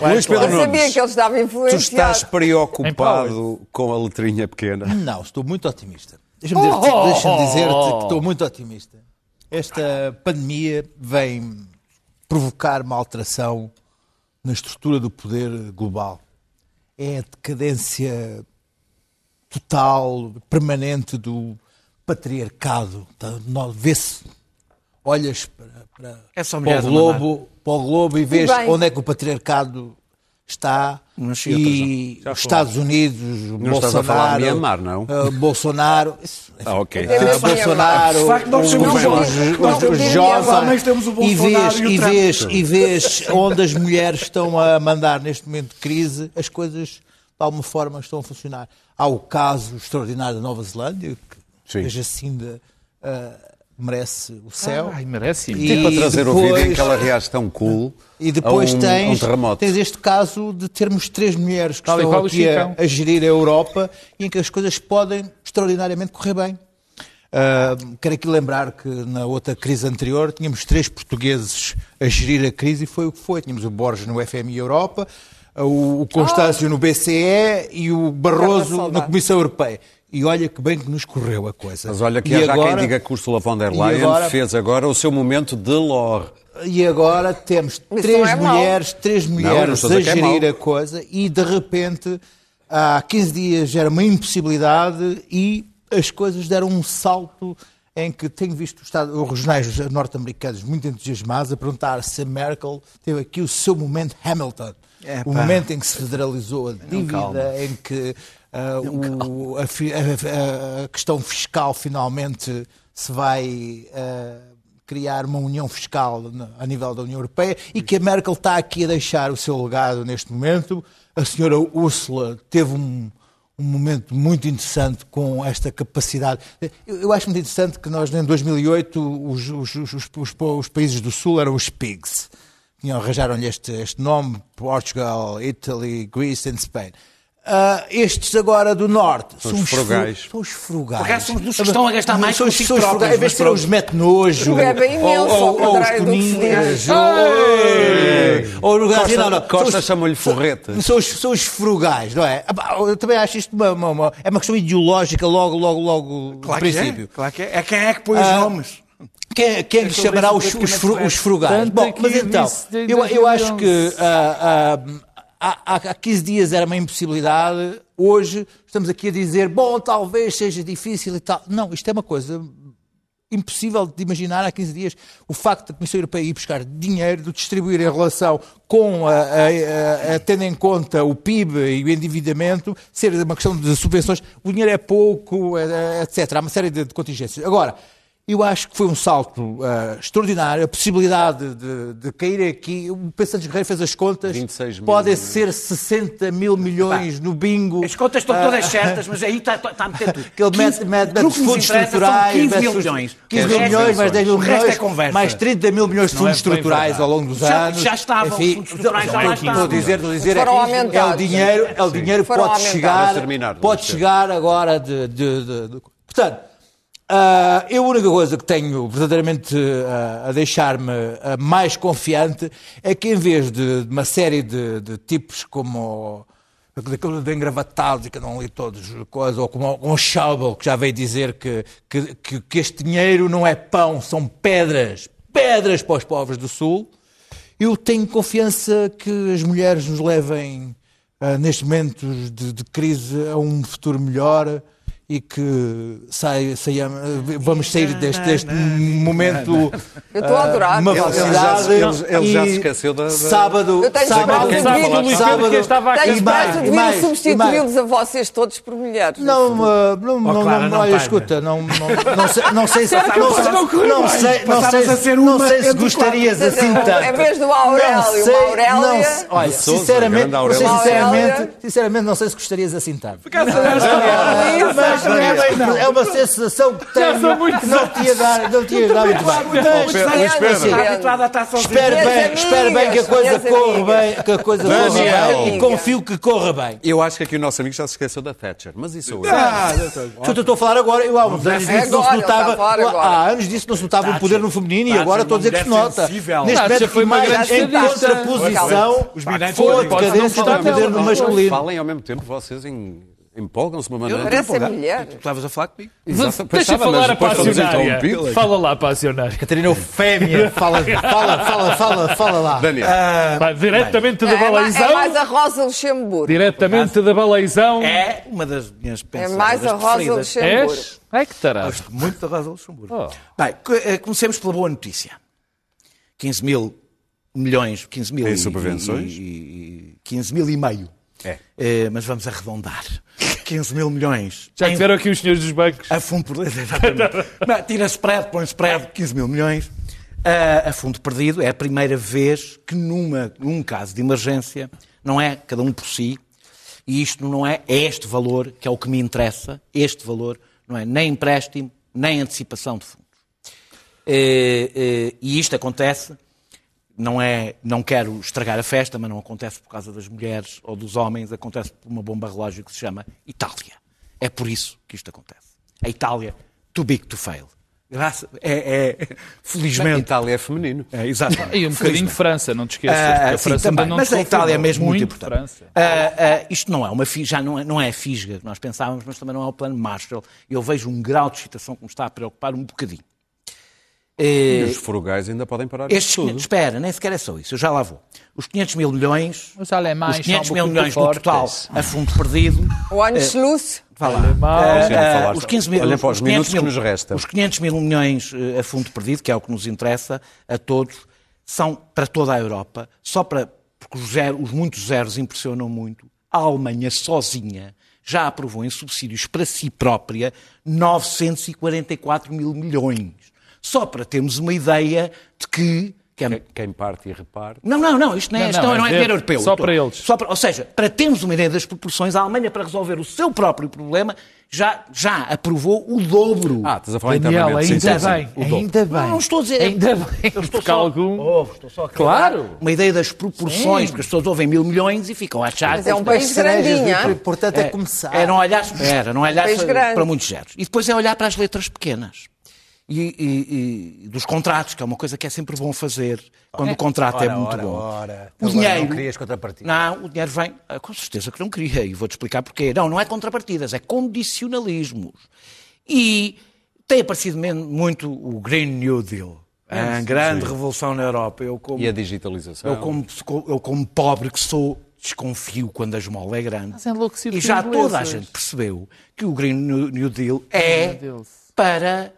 Luís Pedro Eu sabia Nunes, que ele estava tu influenciado. estás preocupado com a letrinha pequena? Não, estou muito otimista. Deixa-me dizer-te deixa-me dizer-te que estou muito otimista. Esta pandemia vem provocar uma alteração na estrutura do poder global. É a decadência total, permanente do patriarcado. Tá, Vê-se, olhas para, para, É só para, o a globo, para o globo e vês onde é que o patriarcado está e os Estados Unidos, Não estás a falar de Bolsonaro, Myanmar, não? uh, Bolsonaro, isso, Ah, ok. Uh, Bolsonaro, De facto, nós os, temos os, o- os- nós os temos o- Johnson, nós também temos o e Bolsonaro vês, e vês, e vês onde as mulheres estão a mandar neste momento de crise, as coisas de alguma forma estão a funcionar. Há o caso extraordinário da Nova Zelândia, que Sim. assim de, uh, merece o céu. Ai, merece. E Tipo a trazer o vídeo em depois- que ela reage tão cool E depois a um, tens, um terremoto. tens este caso de termos três mulheres que Tal estão aqui a, Chicão. a gerir a Europa e em que as coisas podem extraordinariamente correr bem. Ah, quero aqui lembrar que na outra crise anterior tínhamos três portugueses a gerir a crise e foi o que foi. Tínhamos o Borges no FMI Europa, o, o Constâncio no BCE e o Barroso na Comissão Europeia. E olha que bem que nos correu a coisa. Mas olha que E há já agora- quem diga que Ursula von der Leyen agora- fez agora o seu momento de lore. E agora temos três não é mulheres, três não mulheres estou a a é gerir mau. a coisa e de repente há 15 dias era uma impossibilidade e as coisas deram um salto em que tenho visto os Estados- os regionais norte-americanos muito entusiasmados a perguntar se a Merkel teve aqui o seu momento Hamilton. É, o momento em que se federalizou a dívida, em que ah, o- a, a- a questão fiscal finalmente se vai ah, criar uma união fiscal a nível da União Europeia e que a Merkel está aqui a deixar o seu legado neste momento. A senhora Ursula teve um, um momento muito interessante com esta capacidade. Eu, eu acho muito interessante que nós, em 2008, os, os- os- os- países do Sul eram os pigs. Arranjaram-lhe este, este nome, Portugal, Italy, Greece and Spain. Ah, estes agora do Norte São são, os frugais. fru- São os frugais. Por acaso são os que estão a gastar mais são os, são os frugais. Em vez de os mete-nojo. Bebem imenso, ao contrário do que se diz. Ou o lugar assim, Costa, não, não. Costa São os- chama-lhe forreta. são os, são os frugais, não é? Ah, Eu também acho isto uma, uma- uma- é uma questão ideológica logo, logo, logo Claro no que é, princípio. claro que é. É quem é que põe os Ah, nomes. Quem, quem lhe chamará os, os, fru- correto. os frugais? Tanto Bom, mas então, eu, eu acho 2011. que há, há 15 dias era uma impossibilidade, hoje estamos aqui a dizer, bom, talvez seja difícil e tal. Não, isto é uma coisa impossível de imaginar há 15 dias o facto da Comissão Europeia ir buscar dinheiro, de distribuir em relação com, a, a- a- tendo em conta o PIB e o endividamento, ser uma questão de subvenções, o dinheiro é pouco, eh, etc. Há uma série de, de contingências. Agora, eu acho que foi um salto ah, extraordinário, a possibilidade de, de cair aqui. O Pedro Santos Guerreiro fez as contas, 26 mil podem ser 60 mil milhões no bingo. As contas estão Ah, todas certas, mas aí está, está a meter tudo. que ele mete, 15 mete, mete nos fundos estruturais, 15 mete mil milhões. 15 O mil milhões, mais 10 mil resto milhões, é mais 30 mil milhões de é fundos estruturais verdade. ao longo dos Já- anos. já estavam, Enfim, fundos estruturais já lá o que estou a estavam. dizer, estou a dizer Foram é, que é o dinheiro, é o dinheiro pode chegar, pode chegar agora de- Portanto, Ah, eu a única coisa que tenho verdadeiramente ah, a deixar-me ah, mais confiante é que em vez de, de uma série de, de tipos como daquele de engravatados e que não li todos, coisa, ou como, o Schauble, que já veio dizer que, que, que, este dinheiro não é pão, são pedras, pedras para os povos do Sul, eu tenho confiança que as mulheres nos levem, nestes momentos de, de crise, a um futuro melhor e que sai, saiamos- vamos sair deste, deste momento Eu estou a adorar. uma felicidade. Ele já- ele já e se esqueceu da- Sábado, Eu tenho sábado, que o vir. Luís Pedro que estava a Tenho esperança de vir substituí-los a vocês todos por mulheres. Não, uh, não, não, não, não olha, tenho. escuta, não, não, não sei, não sei se não, sei- não sei, não sei, a não sei se gostarias assim tanto. Em vez do Aurélio, Não sei, não olha, sinceramente, não sinceramente, sinceramente, não sei se gostarias assim tanto. Luísa. Mas é uma sensação que tenho sou muito que não te ia dar, não te ia dar muito bem. Mas, Pedro. Está habituado a estar sozinho. Espero Minhas bem, espero bem que a coisa minhas corra bem, que a coisa corra bem e confio que corra bem. Eu acho que aqui o nosso amigo já se esqueceu da Thatcher, mas isso eu. Eu estou a falar agora, eu há uns anos disse que não se notava, há anos disse que não se notava um poder no feminino e agora estou a dizer que se nota. Neste momento, foi uma mais grande em contraposição com a não decadência do poder no masculino. Falem ao mesmo tempo, vocês em- empolgam-se de uma maneira. Parece ser mulher. Tu estavas a falar comigo. Exato, Deixa estava, falar a passionária. interrompidos. Fala lá, passionária. Catarina Eufémia, fala, fala, fala, fala, fala lá. Daniel, Vai, diretamente da É, ma- é baleizão. mais a Rosa Luxemburgo. Diretamente da baleizão. É uma das minhas É pensadas mais a Rosa preferidas. Luxemburgo. És? Ai que tarado. Gosto muito da Rosa Luxemburgo. Oh. Bem, eh, comecemos pela boa notícia. 15 mil milhões, 15 mil Em e- subvenções? E, e- 15 mil e meio. É. Eh, mas vamos arredondar. 15 mil milhões. Já tiveram aqui os senhores dos bancos. A fundo perdido, exatamente. Não, Tira spread, põe spread, 15 mil milhões. Ah, a fundo perdido é a primeira vez que numa, num caso de emergência, não é cada um por si, e isto não é, é este valor que é o que me interessa, este valor não é nem empréstimo, nem antecipação de fundos. Eh, eh, e isto acontece, não é, não quero estragar a festa, mas não acontece por causa das mulheres ou dos homens, acontece por uma bomba relógio que se chama Itália. É por isso que isto acontece. A Itália, too big to fail. Graça, é, é, felizmente. Itália é feminino. É, exatamente. E um bocadinho de. França, não te esqueças. Ah, a sim, França também. mas a Itália é mesmo muito, importante. França. Ah, ah, isto não é uma já não é, não é a fisga que nós pensávamos, mas também não é o plano Marshall. Eu vejo um grau de excitação que me está a preocupar um bocadinho. E Eh, os frugais ainda podem parar estes, tudo. 500 espera, nem sequer é só isso, eu já lá vou. Os 500 mil milhões, Os alemães os 500 são mil milhões no fortes. total a fundo perdido, O Anschluss. vá lá. Ah, falar. os 15 mil, Olhem para os 500 minutos que mil- nos restam. Os 500 mil milhões eh, a fundo perdido, que é o que nos interessa a todos, são para toda a Europa, só para, porque os, zero- os muitos zeros impressionam muito. A Alemanha sozinha já aprovou em subsídios para si própria 944 mil milhões. Só para termos uma ideia de que. é- Quem parte e reparte. não, não, não, isto não é, Não, isto não, não, é é ver- dinheiro europeu. só para eles. Só para- ou seja, para termos uma ideia das proporções, a Alemanha, para resolver o seu próprio problema, já, já aprovou o dobro. Ah, estás a falar Daniel, internamente. Sim, ainda sim, sim. bem. O dobro. Ainda bem. Não, não estou a dizer. Ainda bem, Eu estou só, algum- Oh, estou só a Claro. Uma ideia das proporções, porque as pessoas ouvem mil milhões e ficam a achar Mas é um país grandinho, O hein? importante é, começar. é não olhar, era, não olhar para, grande. para muitos zeros. E depois é olhar para as letras pequenas. E, e- e dos contratos, que é uma coisa que é sempre bom fazer quando o contrato é Ora, muito ora, bom. ora. O Agora dinheiro. Não querias contrapartida. Não, o dinheiro vem. ah, Com certeza que não queria, e vou-te explicar porquê. Não, não é contrapartidas, é condicionalismos. E tem aparecido muito o Green New Deal. A grande revolução na Europa. Eu, como, E a digitalização. eu, como, eu, como pobre que sou, desconfio quando a esmola é grande. E já toda a gente percebeu que o Green New Deal é para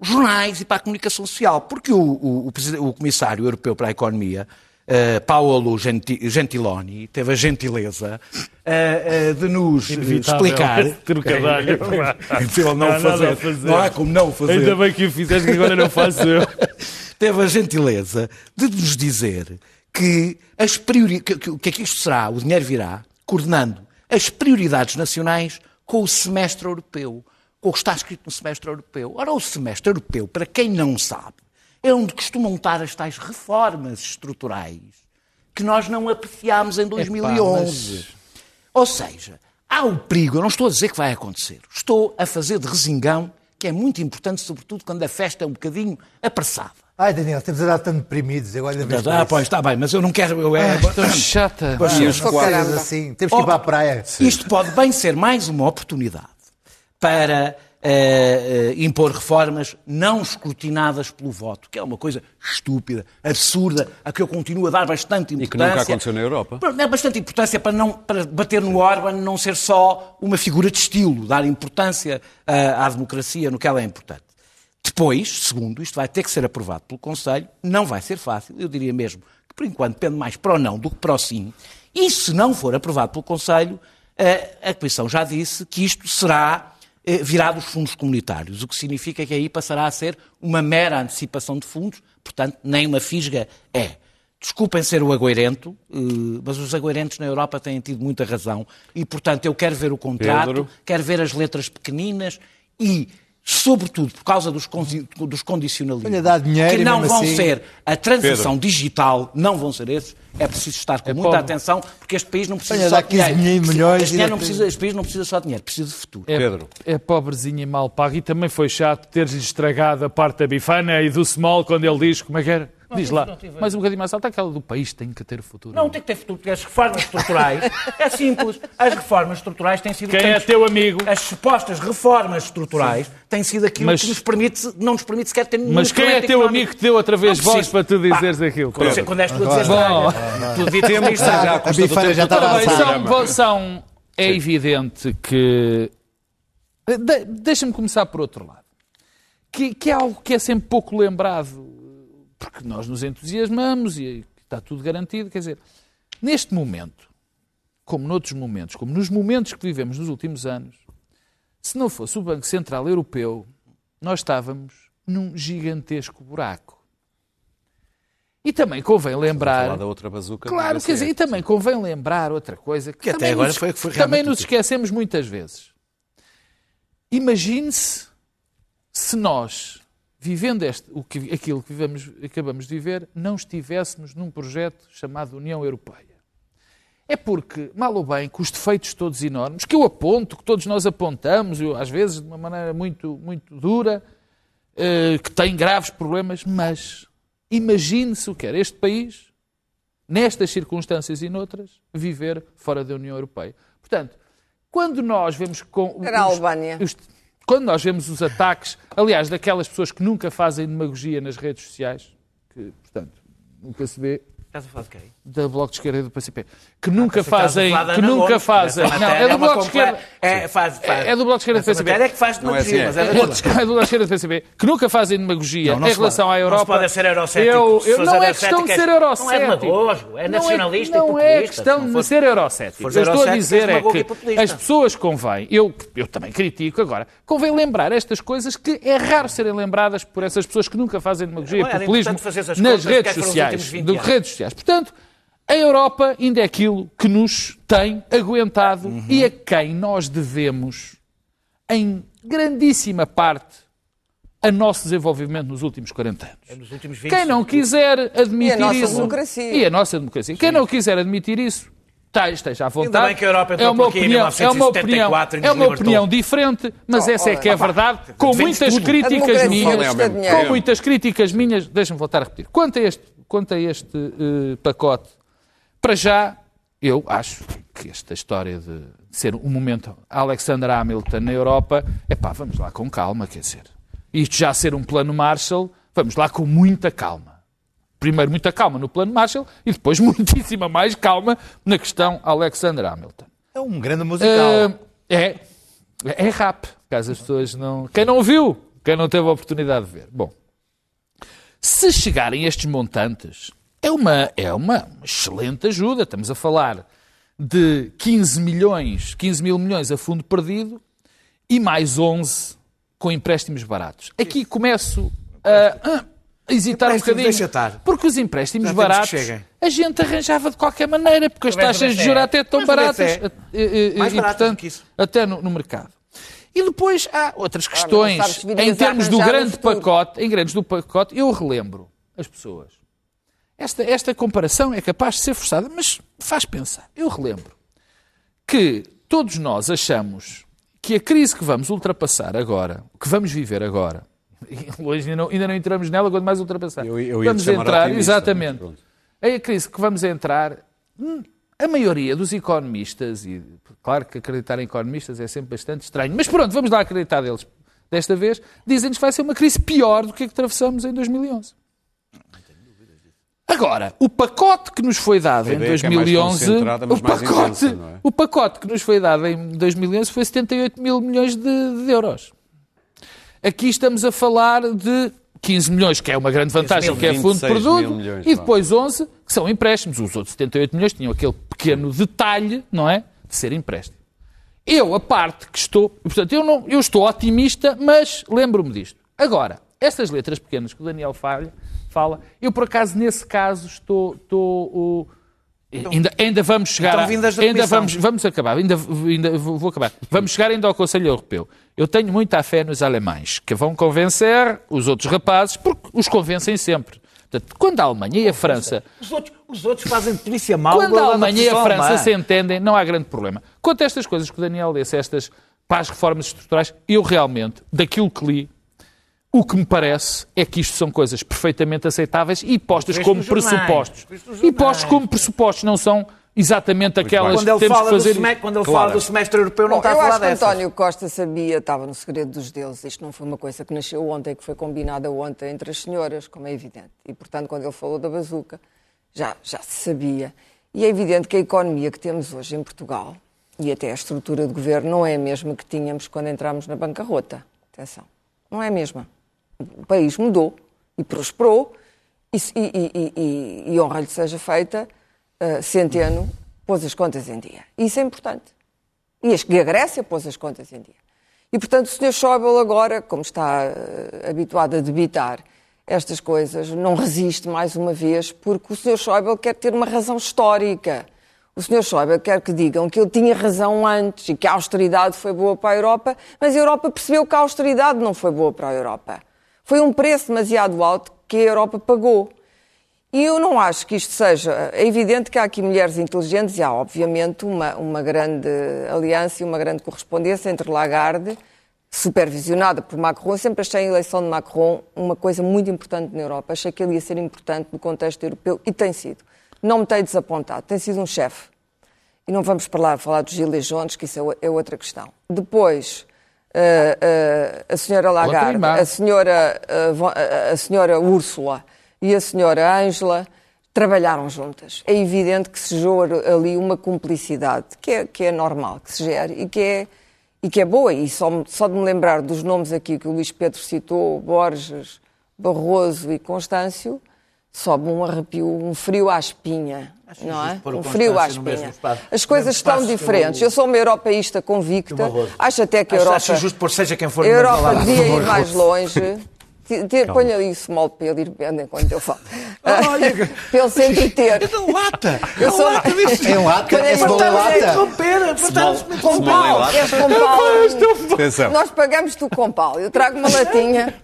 os jornais e para a comunicação social. Porque o, o, o o Comissário Europeu para a Economia, eh, Paolo Genti- Gentiloni, teve a gentileza eh, eh, de nos Inevitável. explicar. Impossível não, Não há fazer. fazer. Não há como não fazer. Ainda bem que o fizeste, que agora não faço eu. teve a gentileza de nos dizer que, as priori... que, que, que isto será, o dinheiro virá, coordenando as prioridades nacionais com o semestre europeu, com o que está escrito no semestre europeu. Ora, o semestre europeu, para quem não sabe, é onde costumam estar as tais reformas estruturais que nós não apreciámos em 2011. Ou seja, há o perigo, eu não estou a dizer que vai acontecer, estou a fazer de resingão que é muito importante, sobretudo quando a festa é um bocadinho apressada. Ai, Daniel, temos a dar tão deprimidos. Eu olho a Ah, pois, está bem, mas eu não quero... Eu, é, Estou chata. Pois, coisas assim. Temos que ir para a praia. Isto pode bem ser mais uma oportunidade para eh, eh, impor reformas não escrutinadas pelo voto, que é uma coisa estúpida, absurda, a que eu continuo a dar bastante E que importância. nunca aconteceu na Europa. É bastante importância para, não, para bater no Orban não ser só uma figura de estilo, dar importância ah, à democracia no que ela é importante. Depois, segundo, isto vai ter que ser aprovado pelo Conselho, não vai ser fácil, eu diria mesmo que por enquanto depende mais para o não do que para o sim, e se não for aprovado pelo Conselho, ah, a Comissão já disse que isto será eh, virá dos fundos comunitários, o que significa que aí passará a ser uma mera antecipação de fundos, portanto, nem uma fisga é. Desculpem ser o agoirento, eh, mas os agoirentos na Europa têm tido muita razão e, portanto, eu quero ver o contrato, Pedro. quero ver as letras pequeninas e, sobretudo, por causa dos, dos condicionalismos, dinheiro que não vão assim- ser a transição Pedro. digital, não vão ser esses. É preciso estar com muita pobre. atenção, porque este país não precisa só de 15 dinheiro. milhões Este, dinheiro não precisa, este país não precisa só de dinheiro, precisa de futuro. É, Pedro. é pobrezinho e mal pago. E também foi chato teres-lhe estragado a parte da bifana e do small quando ele diz como é que era. Diz lá. Mais um bocadinho mais alto. Aquela do país tem que ter futuro. Não tem que ter futuro, porque as reformas estruturais é simples. As reformas estruturais têm sido Quem têm- é teu amigo? As supostas reformas estruturais têm sido aquilo Mas- que nos permite, não nos permite sequer ter nenhum Mas quem é teu económico. amigo que te deu outra vez voz para tu Pá, dizeres aquilo? Quando, quando és tu a dizer Bom. tu já a A custa do bifana tempo já estava a são, são- é evidente que. De- Deixa-me começar por outro lado. Que, que é algo que é sempre pouco lembrado, porque nós nos entusiasmamos e está tudo garantido. Quer dizer, neste momento, como noutros momentos, como nos momentos que vivemos nos últimos anos, se não fosse o Banco Central Europeu, nós estávamos num gigantesco buraco. E também convém lembrar. Falar da outra bazuca. Claro, quer dizer, BCE. e também convém lembrar outra coisa que, Que até também agora nos, foi- foi também nos esquecemos muitas vezes. Imagine-se se nós, vivendo este, o que, aquilo que vivemos, acabamos de viver, não estivéssemos num projeto chamado União Europeia. É porque, mal ou bem, com os defeitos todos enormes, que eu aponto, que todos nós apontamos, eu, às vezes de uma maneira muito, muito dura, eh, que tem graves problemas, mas imagine-se o que era este país, nestas circunstâncias e noutras, viver fora da União Europeia. Portanto, quando nós vemos com Era a os- Albânia. os- quando nós vemos os ataques, aliás, daquelas pessoas que nunca fazem demagogia nas redes sociais, que, portanto, nunca se vê Estás a falar de quem? da Bloco de Esquerda e do PCP, que nunca Estás a fazem, que nunca fazem, não, é do uma Bloco de Esquerda, É, faz, faz. É- é do Bloco de Esquerda e do matéria é que faz Não é demagogia, assim, mas é. é É do Bloco de Esquerda e do PCP, que nunca fazem demagogia Não, não em relação pode. à Não Europa. se pode ser eurocético. Eu, não é eurocético, questão de ser não é eurocético. demagogo, é Não nacionalista e Não é populista. questão Se não de ser eurocético. Eu estou a eurocético, dizer é e que as pessoas convém, eu, eu também critico agora, convém lembrar estas coisas que é raro serem lembradas por essas pessoas que nunca fazem demagogia e populismo nas é redes sociais. últimos 20 do- redes sociais. Portanto, a Europa ainda é aquilo que nos tem aguentado Uhum. e a quem nós devemos, em grandíssima parte, a nosso desenvolvimento nos últimos 40 anos. Nos últimos 20 Quem não quiser admitir E isso. democracia. E a nossa democracia. Quem não quiser admitir isso, tá- esteja à vontade. bem que a Europa entrou é uma opinião, é uma opinião, 1974 é uma opinião diferente, mas Oh, essa é que é verdade, com muitas tudo. Críticas minhas. Com muitas críticas minhas, deixa-me voltar a repetir. Quanto a este, quanto a este eh, pacote, para já, eu acho que esta história de ser um momento Alexander Hamilton na Europa, é pá, vamos lá com calma, quer dizer. Isto já ser um plano Marshall, vamos lá com muita calma. Primeiro, muita calma no plano Marshall e depois muitíssima mais calma na questão Alexander Hamilton. É um grande musical. Ah, é, é rap, caso as pessoas não. Quem não viu, quem não teve a oportunidade de ver. Bom, se chegarem estes montantes, é uma, é uma excelente ajuda. Estamos a falar de 15 milhões, 15 mil milhões a fundo perdido e mais 11 com empréstimos baratos. Aqui começo a, a hesitar um bocadinho. Porque os empréstimos Já baratos a gente arranjava de qualquer maneira, porque as taxas de juros até estão baratas. BCE. e- e- Mais e, portanto, que isso. até no, no mercado. E depois há outras sabes questões. em termos do grande pacote, em grandes do pacote, eu relembro as pessoas. Esta, esta comparação é capaz de ser forçada, mas faz pensar. Eu relembro que todos nós achamos que a crise que vamos ultrapassar agora, que vamos viver agora, hoje ainda não, ainda não entramos nela, quanto mais ultrapassar. Eu- eu vamos entrar, exatamente. É a crise que vamos entrar, hum, a maioria dos economistas, e claro que acreditar em economistas é sempre bastante estranho, mas pronto, vamos lá acreditar deles desta vez, dizem-nos que vai ser uma crise pior do que a que atravessamos em 2011. Agora, o pacote que nos foi dado em ideia é que é 2011, mas o mais pacote, intensa, não é? o pacote que nos foi dado em 2011 foi 78 mil milhões de, de euros. Aqui estamos a falar de 15 milhões, que é uma grande vantagem, mil, que é fundo de 26 mil produto, milhões, e depois 11, que são empréstimos. Os outros 78 milhões tinham aquele pequeno detalhe, não é? De ser empréstimo. Eu, a parte que estou. Portanto, eu, não, eu estou otimista, mas lembro-me disto. Agora, estas letras pequenas que o Daniel fala, fala eu, por acaso, nesse caso, estou. estou o- ainda, ainda vamos chegar. então vindas da ainda Comissão. vamos, vamos acabar, ainda, ainda vou acabar. Vamos chegar ainda ao Conselho Europeu. Eu tenho muita fé nos alemães, que vão convencer os outros rapazes, porque os convencem sempre. Portanto, quando a Alemanha e a França Os outros, os outros fazem polícia mal. quando a Alemanha e a França alemã. se entendem, não há grande problema. Quanto a estas coisas que o Daniel disse, estas para as reformas estruturais, eu realmente, daquilo que li, o que me parece é que isto são coisas perfeitamente aceitáveis e postas como pressupostos. E postos como pressupostos, não são exatamente aquelas Quando que ele temos fala, que do, fazer. semestre, quando ele Claro. fala do semestre europeu, não Bom, está a eu falar acho que dessas. António Costa sabia, estava no segredo dos deuses. Isto não foi uma coisa que nasceu ontem, que foi combinada ontem entre as senhoras, como é evidente. E, portanto, quando ele falou da bazuca, já, já se sabia. E é evidente que a economia que temos hoje em Portugal, e até a estrutura de governo, não é a mesma que tínhamos quando entramos na bancarrota. Atenção. Não é a mesma. O país mudou e prosperou, e, e, e, e, honra-lhe seja feita, uh, Centeno pôs as contas em dia. Isso é importante. E a Grécia pôs as contas em dia. E, portanto, o Sr. Schäuble agora, como está eh, habituado a debitar estas coisas, não resiste mais uma vez, porque o Sr. Schäuble quer ter uma razão histórica. O Sr. Schäuble quer que digam que ele tinha razão antes e que a austeridade foi boa para a Europa, mas a Europa percebeu que a austeridade não foi boa para a Europa. Foi um preço demasiado alto que a Europa pagou. E eu não acho que isto seja. É evidente que há aqui mulheres inteligentes e há, obviamente, uma, uma grande aliança e uma grande correspondência entre Lagarde, supervisionada por Macron. Eu sempre achei a eleição de Macron uma coisa muito importante na Europa. Achei que ele ia ser importante no contexto europeu e tem sido. Não me tem desapontado. Tem sido um chefe. E não vamos falar dos Gilets Jaunes, que isso é é outra questão. Depois, a senhora Lagarde, a senhora, a- senhora Úrsula e a senhora Ângela trabalharam juntas. É evidente que se gera ali uma cumplicidade, que é, que é normal que se gere e que é, e que é boa. E só, só de me lembrar dos nomes aqui que o Luís Pedro citou, Borges, Barroso e Constâncio, sobe um arrepio, um frio à espinha. Não é? o Um frio à espinha. espaço- As coisas estão o- diferentes. Eu sou uma europeísta convicta. Acho até que a Acho- Europa. acho injusto por seja quem for A Europa devia ir mais longe. Ponha ali o small para ele ir vendo enquanto eu falo. Olha, para ele se entreter. lata! Eu sou- lata disso! Em lata, Quando é é small lata. interromper! De Com pau. lata. Queres com pau? Nós pagamos tu com pau. Eu trago uma latinha.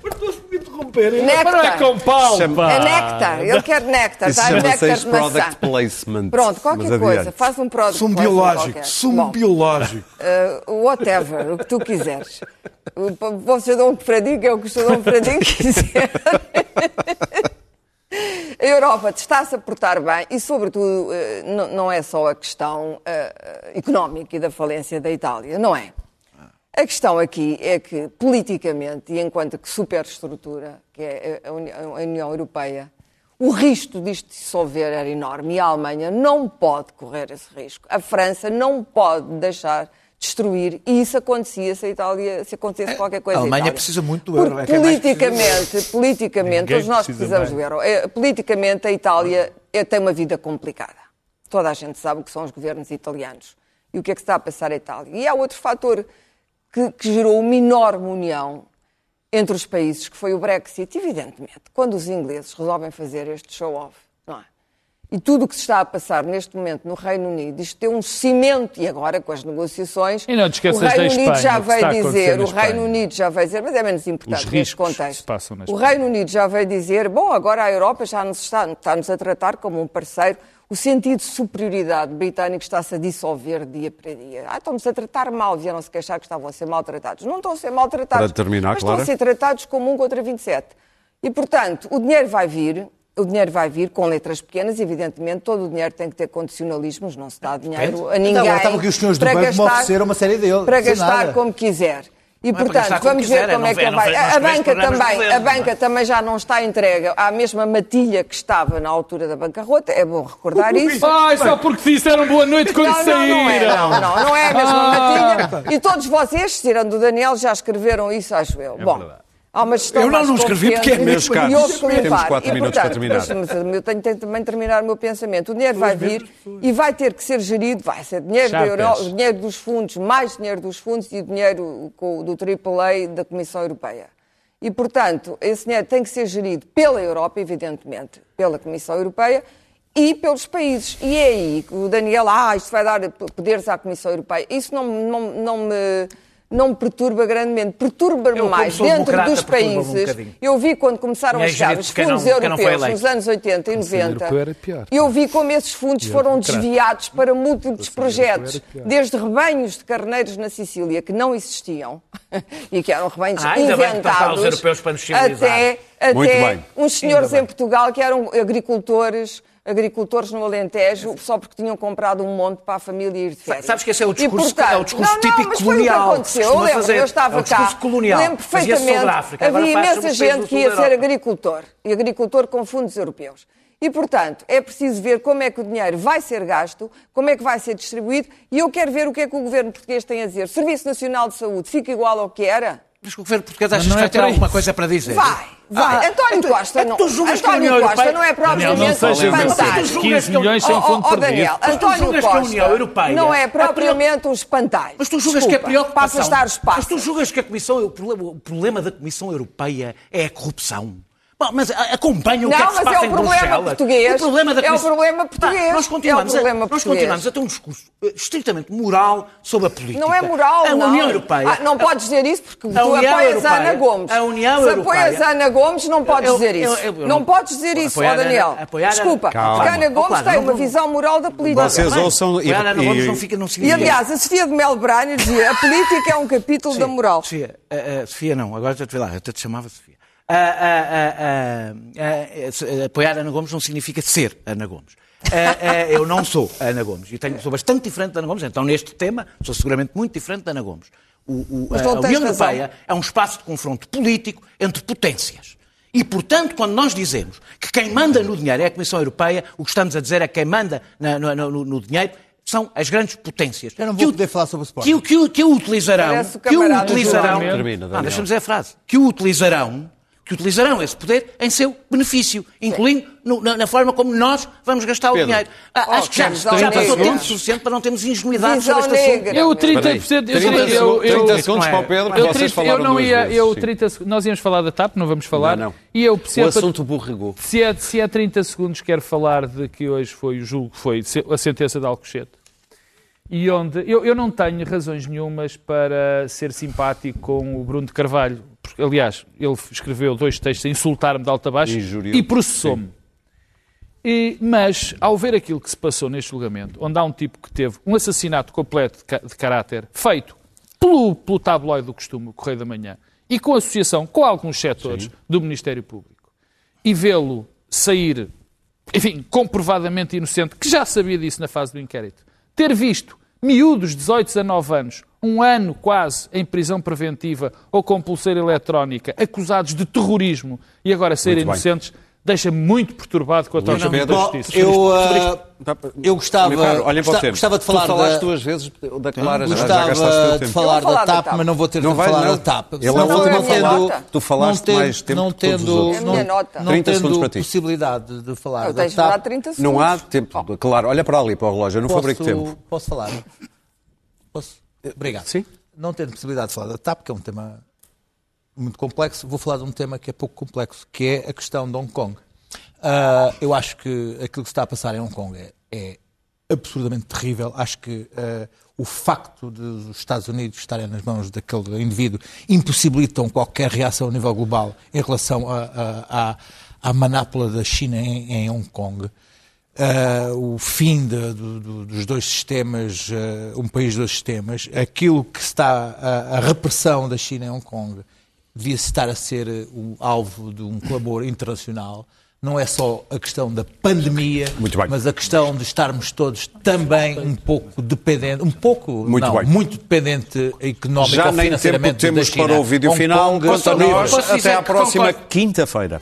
De interromper! Mas não é Néctar. com pau, Chama-. É néctar. Ele quer néctar. Isso Tá? chama-se Néctar de maçã. product placement. Pronto, qualquer Mas coisa. adiante. Faz um product Sumo biológico, sumo biológico. Uh, whatever, o que tu quiseres. O- Você dá um é o que o senhor dá um fradinho quiser. A Europa está-se a portar bem e, sobretudo, eh, não- é só a questão eh, económica e da falência da Itália, não é? A questão aqui é que, politicamente, e enquanto que superestrutura, que é a Uni- a União Europeia, o risco disto se dissolver era enorme e a Alemanha não pode correr esse risco. A França não pode deixar destruir e isso acontecia se a Itália, se acontecesse qualquer coisa a Alemanha à Itália. precisa muito do euro, Porque é que é politicamente, politicamente, Ninguém todos nós precisa precisamos mais. do euro. É, Politicamente, a Itália é, tem uma vida complicada. Toda a gente sabe o que são os governos italianos e o que é que está a passar a Itália. E há outro fator que, que gerou uma enorme união entre os países, que foi o Brexit, evidentemente. Quando os ingleses resolvem fazer este show-off, não é? E tudo o que se está a passar neste momento no Reino Unido, isto tem um cimento, e agora com as negociações, E não te esqueças o Reino Unido já veio dizer, o Reino. Unido já veio dizer, mas é menos Os importante neste riscos que contexto. o. Reino Unido já veio dizer, bom, agora a Europa já nos está, está-nos a tratar como um parceiro. O sentido de superioridade britânico está-se a dissolver dia para dia. Ah, estão-se a tratar mal, vieram-se queixar que estavam a ser maltratados. Não estão a ser maltratados, Para terminar, mas Clara. estão a ser tratados como um contra 27. E, portanto, o dinheiro vai vir, o dinheiro vai vir com letras pequenas, evidentemente, todo o dinheiro tem que ter condicionalismos, não se dá dinheiro a ninguém. Então, estavam aqui os senhores do para banco me gastar- ofereceram uma série deles, Para gastar nada. como quiser. E, Não é portanto, como vamos quiser, ver como é é que não- ele vai. não- A, banca também, governo, a banca não é? também já não está entregue à mesma matilha que estava na altura da bancarrota, é bom recordar isso. Ai, só porque disseram boa noite quando Não, não, não é, saíram. não, não, não é a mesma Ah. matilha. E todos vocês, tirando o Daniel, já escreveram isso, acho eu. Bom, há uma gestão Eu não, não escrevi porque é Meus caros, e temos quatro E, minutos para terminar. mas Eu tenho, tenho também terminar o meu pensamento. O dinheiro vai vir e vai ter que ser gerido, vai ser dinheiro, da Euro, dinheiro dos fundos, mais dinheiro dos fundos e dinheiro do AAA da Comissão Europeia. E, portanto, esse dinheiro tem que ser gerido pela Europa, evidentemente, pela Comissão Europeia e pelos países. E é aí que o Daniel, ah, isto vai dar poderes à Comissão Europeia. Isso não, não, não me. Não me perturba grandemente, perturba-me mais dentro dos um países. bocadinho. eu vi quando começaram a chegar os fundos não europeus nos anos 80 e Conselho 90. Europeu era pior. Eu vi como esses fundos foram desviados para múltiplos projetos, desde rebanhos de carneiros na Sicília que não existiam e que eram rebanhos Ah, inventados, os europeus para nos civilizar. até, até uns senhores em Portugal que eram agricultores, agricultores no Alentejo, só porque tinham comprado um monte para a família ir de férias. Sabes que esse é o E, discurso- portanto, é o discurso não, não, típico mas foi colonial O que que aconteceu. Eu lembro, eu estava É cá. colonial. Lembro perfeitamente. África, Havia imensa gente que ia ser agricultor. E agricultor com fundos europeus. E, portanto, é preciso ver como é que o dinheiro vai ser gasto, como é que vai ser distribuído, e eu quero ver o que é que o governo português tem a dizer. Serviço Nacional de Saúde fica igual ao que era? Mas o governo português acha que é vai ter por aí. alguma coisa para dizer? Vai, vai. Ah, António então- Costa não. António Costa não é Daniel, não propriamente um espantalho. Deus, 15 milhões sem fundo oh, oh. Daniel, Mas tu António julgas que a Costa União Europeia não é é propriamente um espantalho. Mas tu julgas que a Desculpa, preocupação... Mas tu julgas que a Comissão, o problema, o problema da Comissão Europeia é a corrupção? Bom, mas a- acompanha o que é Não, que se mas é passa o em problema Bruxelas. português. O problema da É o problema português. Pá, nós continuamos, É o problema a, nós português. continuamos a ter um discurso eh, estritamente moral sobre a política. Não é moral, a não. União Europeia... Ah, não podes dizer isso porque A tu União apoias Europeia- a Ana Gomes. a União Se Europeia- apoias a Ana Gomes, não podes Eu- dizer eu- isso. eu- eu não não- podes dizer isso, ó a- Daniel. apoiar a- Desculpa, Calma. porque a Ana Gomes Claro, tem não uma visão moral da política. Vocês ouçam e- a Ana Gomes e- não fica... Não E aliás, a Sofia de Mel Brainer dizia a política é um capítulo da moral. Sofia, eh, eh, Sofia não, agora já te vi lá, eu até te chamava Sofia. Ah, ah, ah, ah, ah, se- apoiar a Ana Gomes não significa ser Ana Gomes. Ah, ah, eu não sou a Ana Gomes. Eu tenho, sou bastante diferente da Ana Gomes, então neste tema sou seguramente muito diferente da Ana Gomes. O, o- a, a União. Europeia é um espaço de confronto político entre potências. E, portanto, quando nós dizemos que quem manda no dinheiro é a Comissão Europeia, o que estamos a dizer é que quem manda na- no, no- no dinheiro são as grandes potências. Eu não vou Que o- poder falar sobre o Sporting. Que, o- que, o- que o utilizarão, o que o utilizarão. Termina, não, Daniel. deixa-me dizer a frase, que o utilizarão, que utilizarão esse poder em seu benefício, incluindo no- na, na forma como nós vamos gastar o Pedro. dinheiro. Ah, Oh, acho que já, já passou tempo suficiente para não termos ingenuidade sobre este assunto. negra. Eu, Espera aí. 30%. Eu, 30 eu, eu, segundos- 30 eu, segundos não para o é. Pedro, eu, vocês 30 falaram eu não ia. vezes, Eu, sim. 30, seg- nós íamos falar da TAP, não vamos falar. Não, não. E eu O percebo. assunto borregou. Se é, se é 30 segundos, quero falar de que hoje foi o julgo, foi se- a sentença de Alcochete. E onde eu, eu não tenho razões nenhumas para ser simpático com o Bruno de Carvalho. Porque, aliás, ele escreveu dois textos a insultar-me de alta a baixo Injuriou. e processou-me. E- mas, ao ver aquilo que se passou neste julgamento, onde há um tipo que teve um assassinato completo de, ca- de caráter feito pelo, pelo tabloide do costume, o Correio da Manhã, e com associação com alguns setores do Ministério Público, e vê-lo sair, enfim, comprovadamente inocente, que já sabia disso na fase do inquérito, ter visto miúdos de 18 a 19 anos, um ano quase em prisão preventiva ou com pulseira eletrónica, acusados de terrorismo e agora serem inocentes, deixa-me muito perturbado com a Luís tocha Pedro, da Bom, justiça. eu, ah, eu gostava, Meu caro, olhem para o gosta- tempo. gostava de falar tu falaste da, duas vezes da Clara, já, já gastaste o gostava teu de tempo. falar Eu vou da falar da TAP, TAP. mas não vou ter Não de falar não. da TAP. Ele é a última não tendo- nota. Tu falaste não mais tempo não que todos os tendo, outros. É a minha não, nota. não 30 tendo segundos para ti. possibilidade de falar Eu da de falar TAP, 30 segundos. Não há tempo. Claro, olha para ali, para o relógio. Eu não fabrico posso, tempo. posso falar? Posso? Obrigado. Sim. Não tendo possibilidade de falar da TAP, que é um tema muito complexo, vou falar de um tema que é pouco complexo, que é a questão de Hong Kong. Ah, eu acho que aquilo que se está a passar em Hong Kong é, é absurdamente terrível. Acho que ah, o facto de os Estados Unidos estarem nas mãos daquele indivíduo impossibilitam qualquer reação a nível global em relação a- a- à à manápola da China em, em Hong Kong. Uh, o fim de, do, do, dos dois sistemas, uh, um país, dois sistemas, aquilo que está, a, a repressão da China em Hong Kong, devia estar a ser o alvo de um clamor internacional não é só a questão da pandemia, mas a questão de estarmos todos também um pouco dependentes, um pouco, muito, não, muito dependente económico Já nem tempo temos para o vídeo Hong final. Kong, Quanto a nós, até à próxima quinta-feira.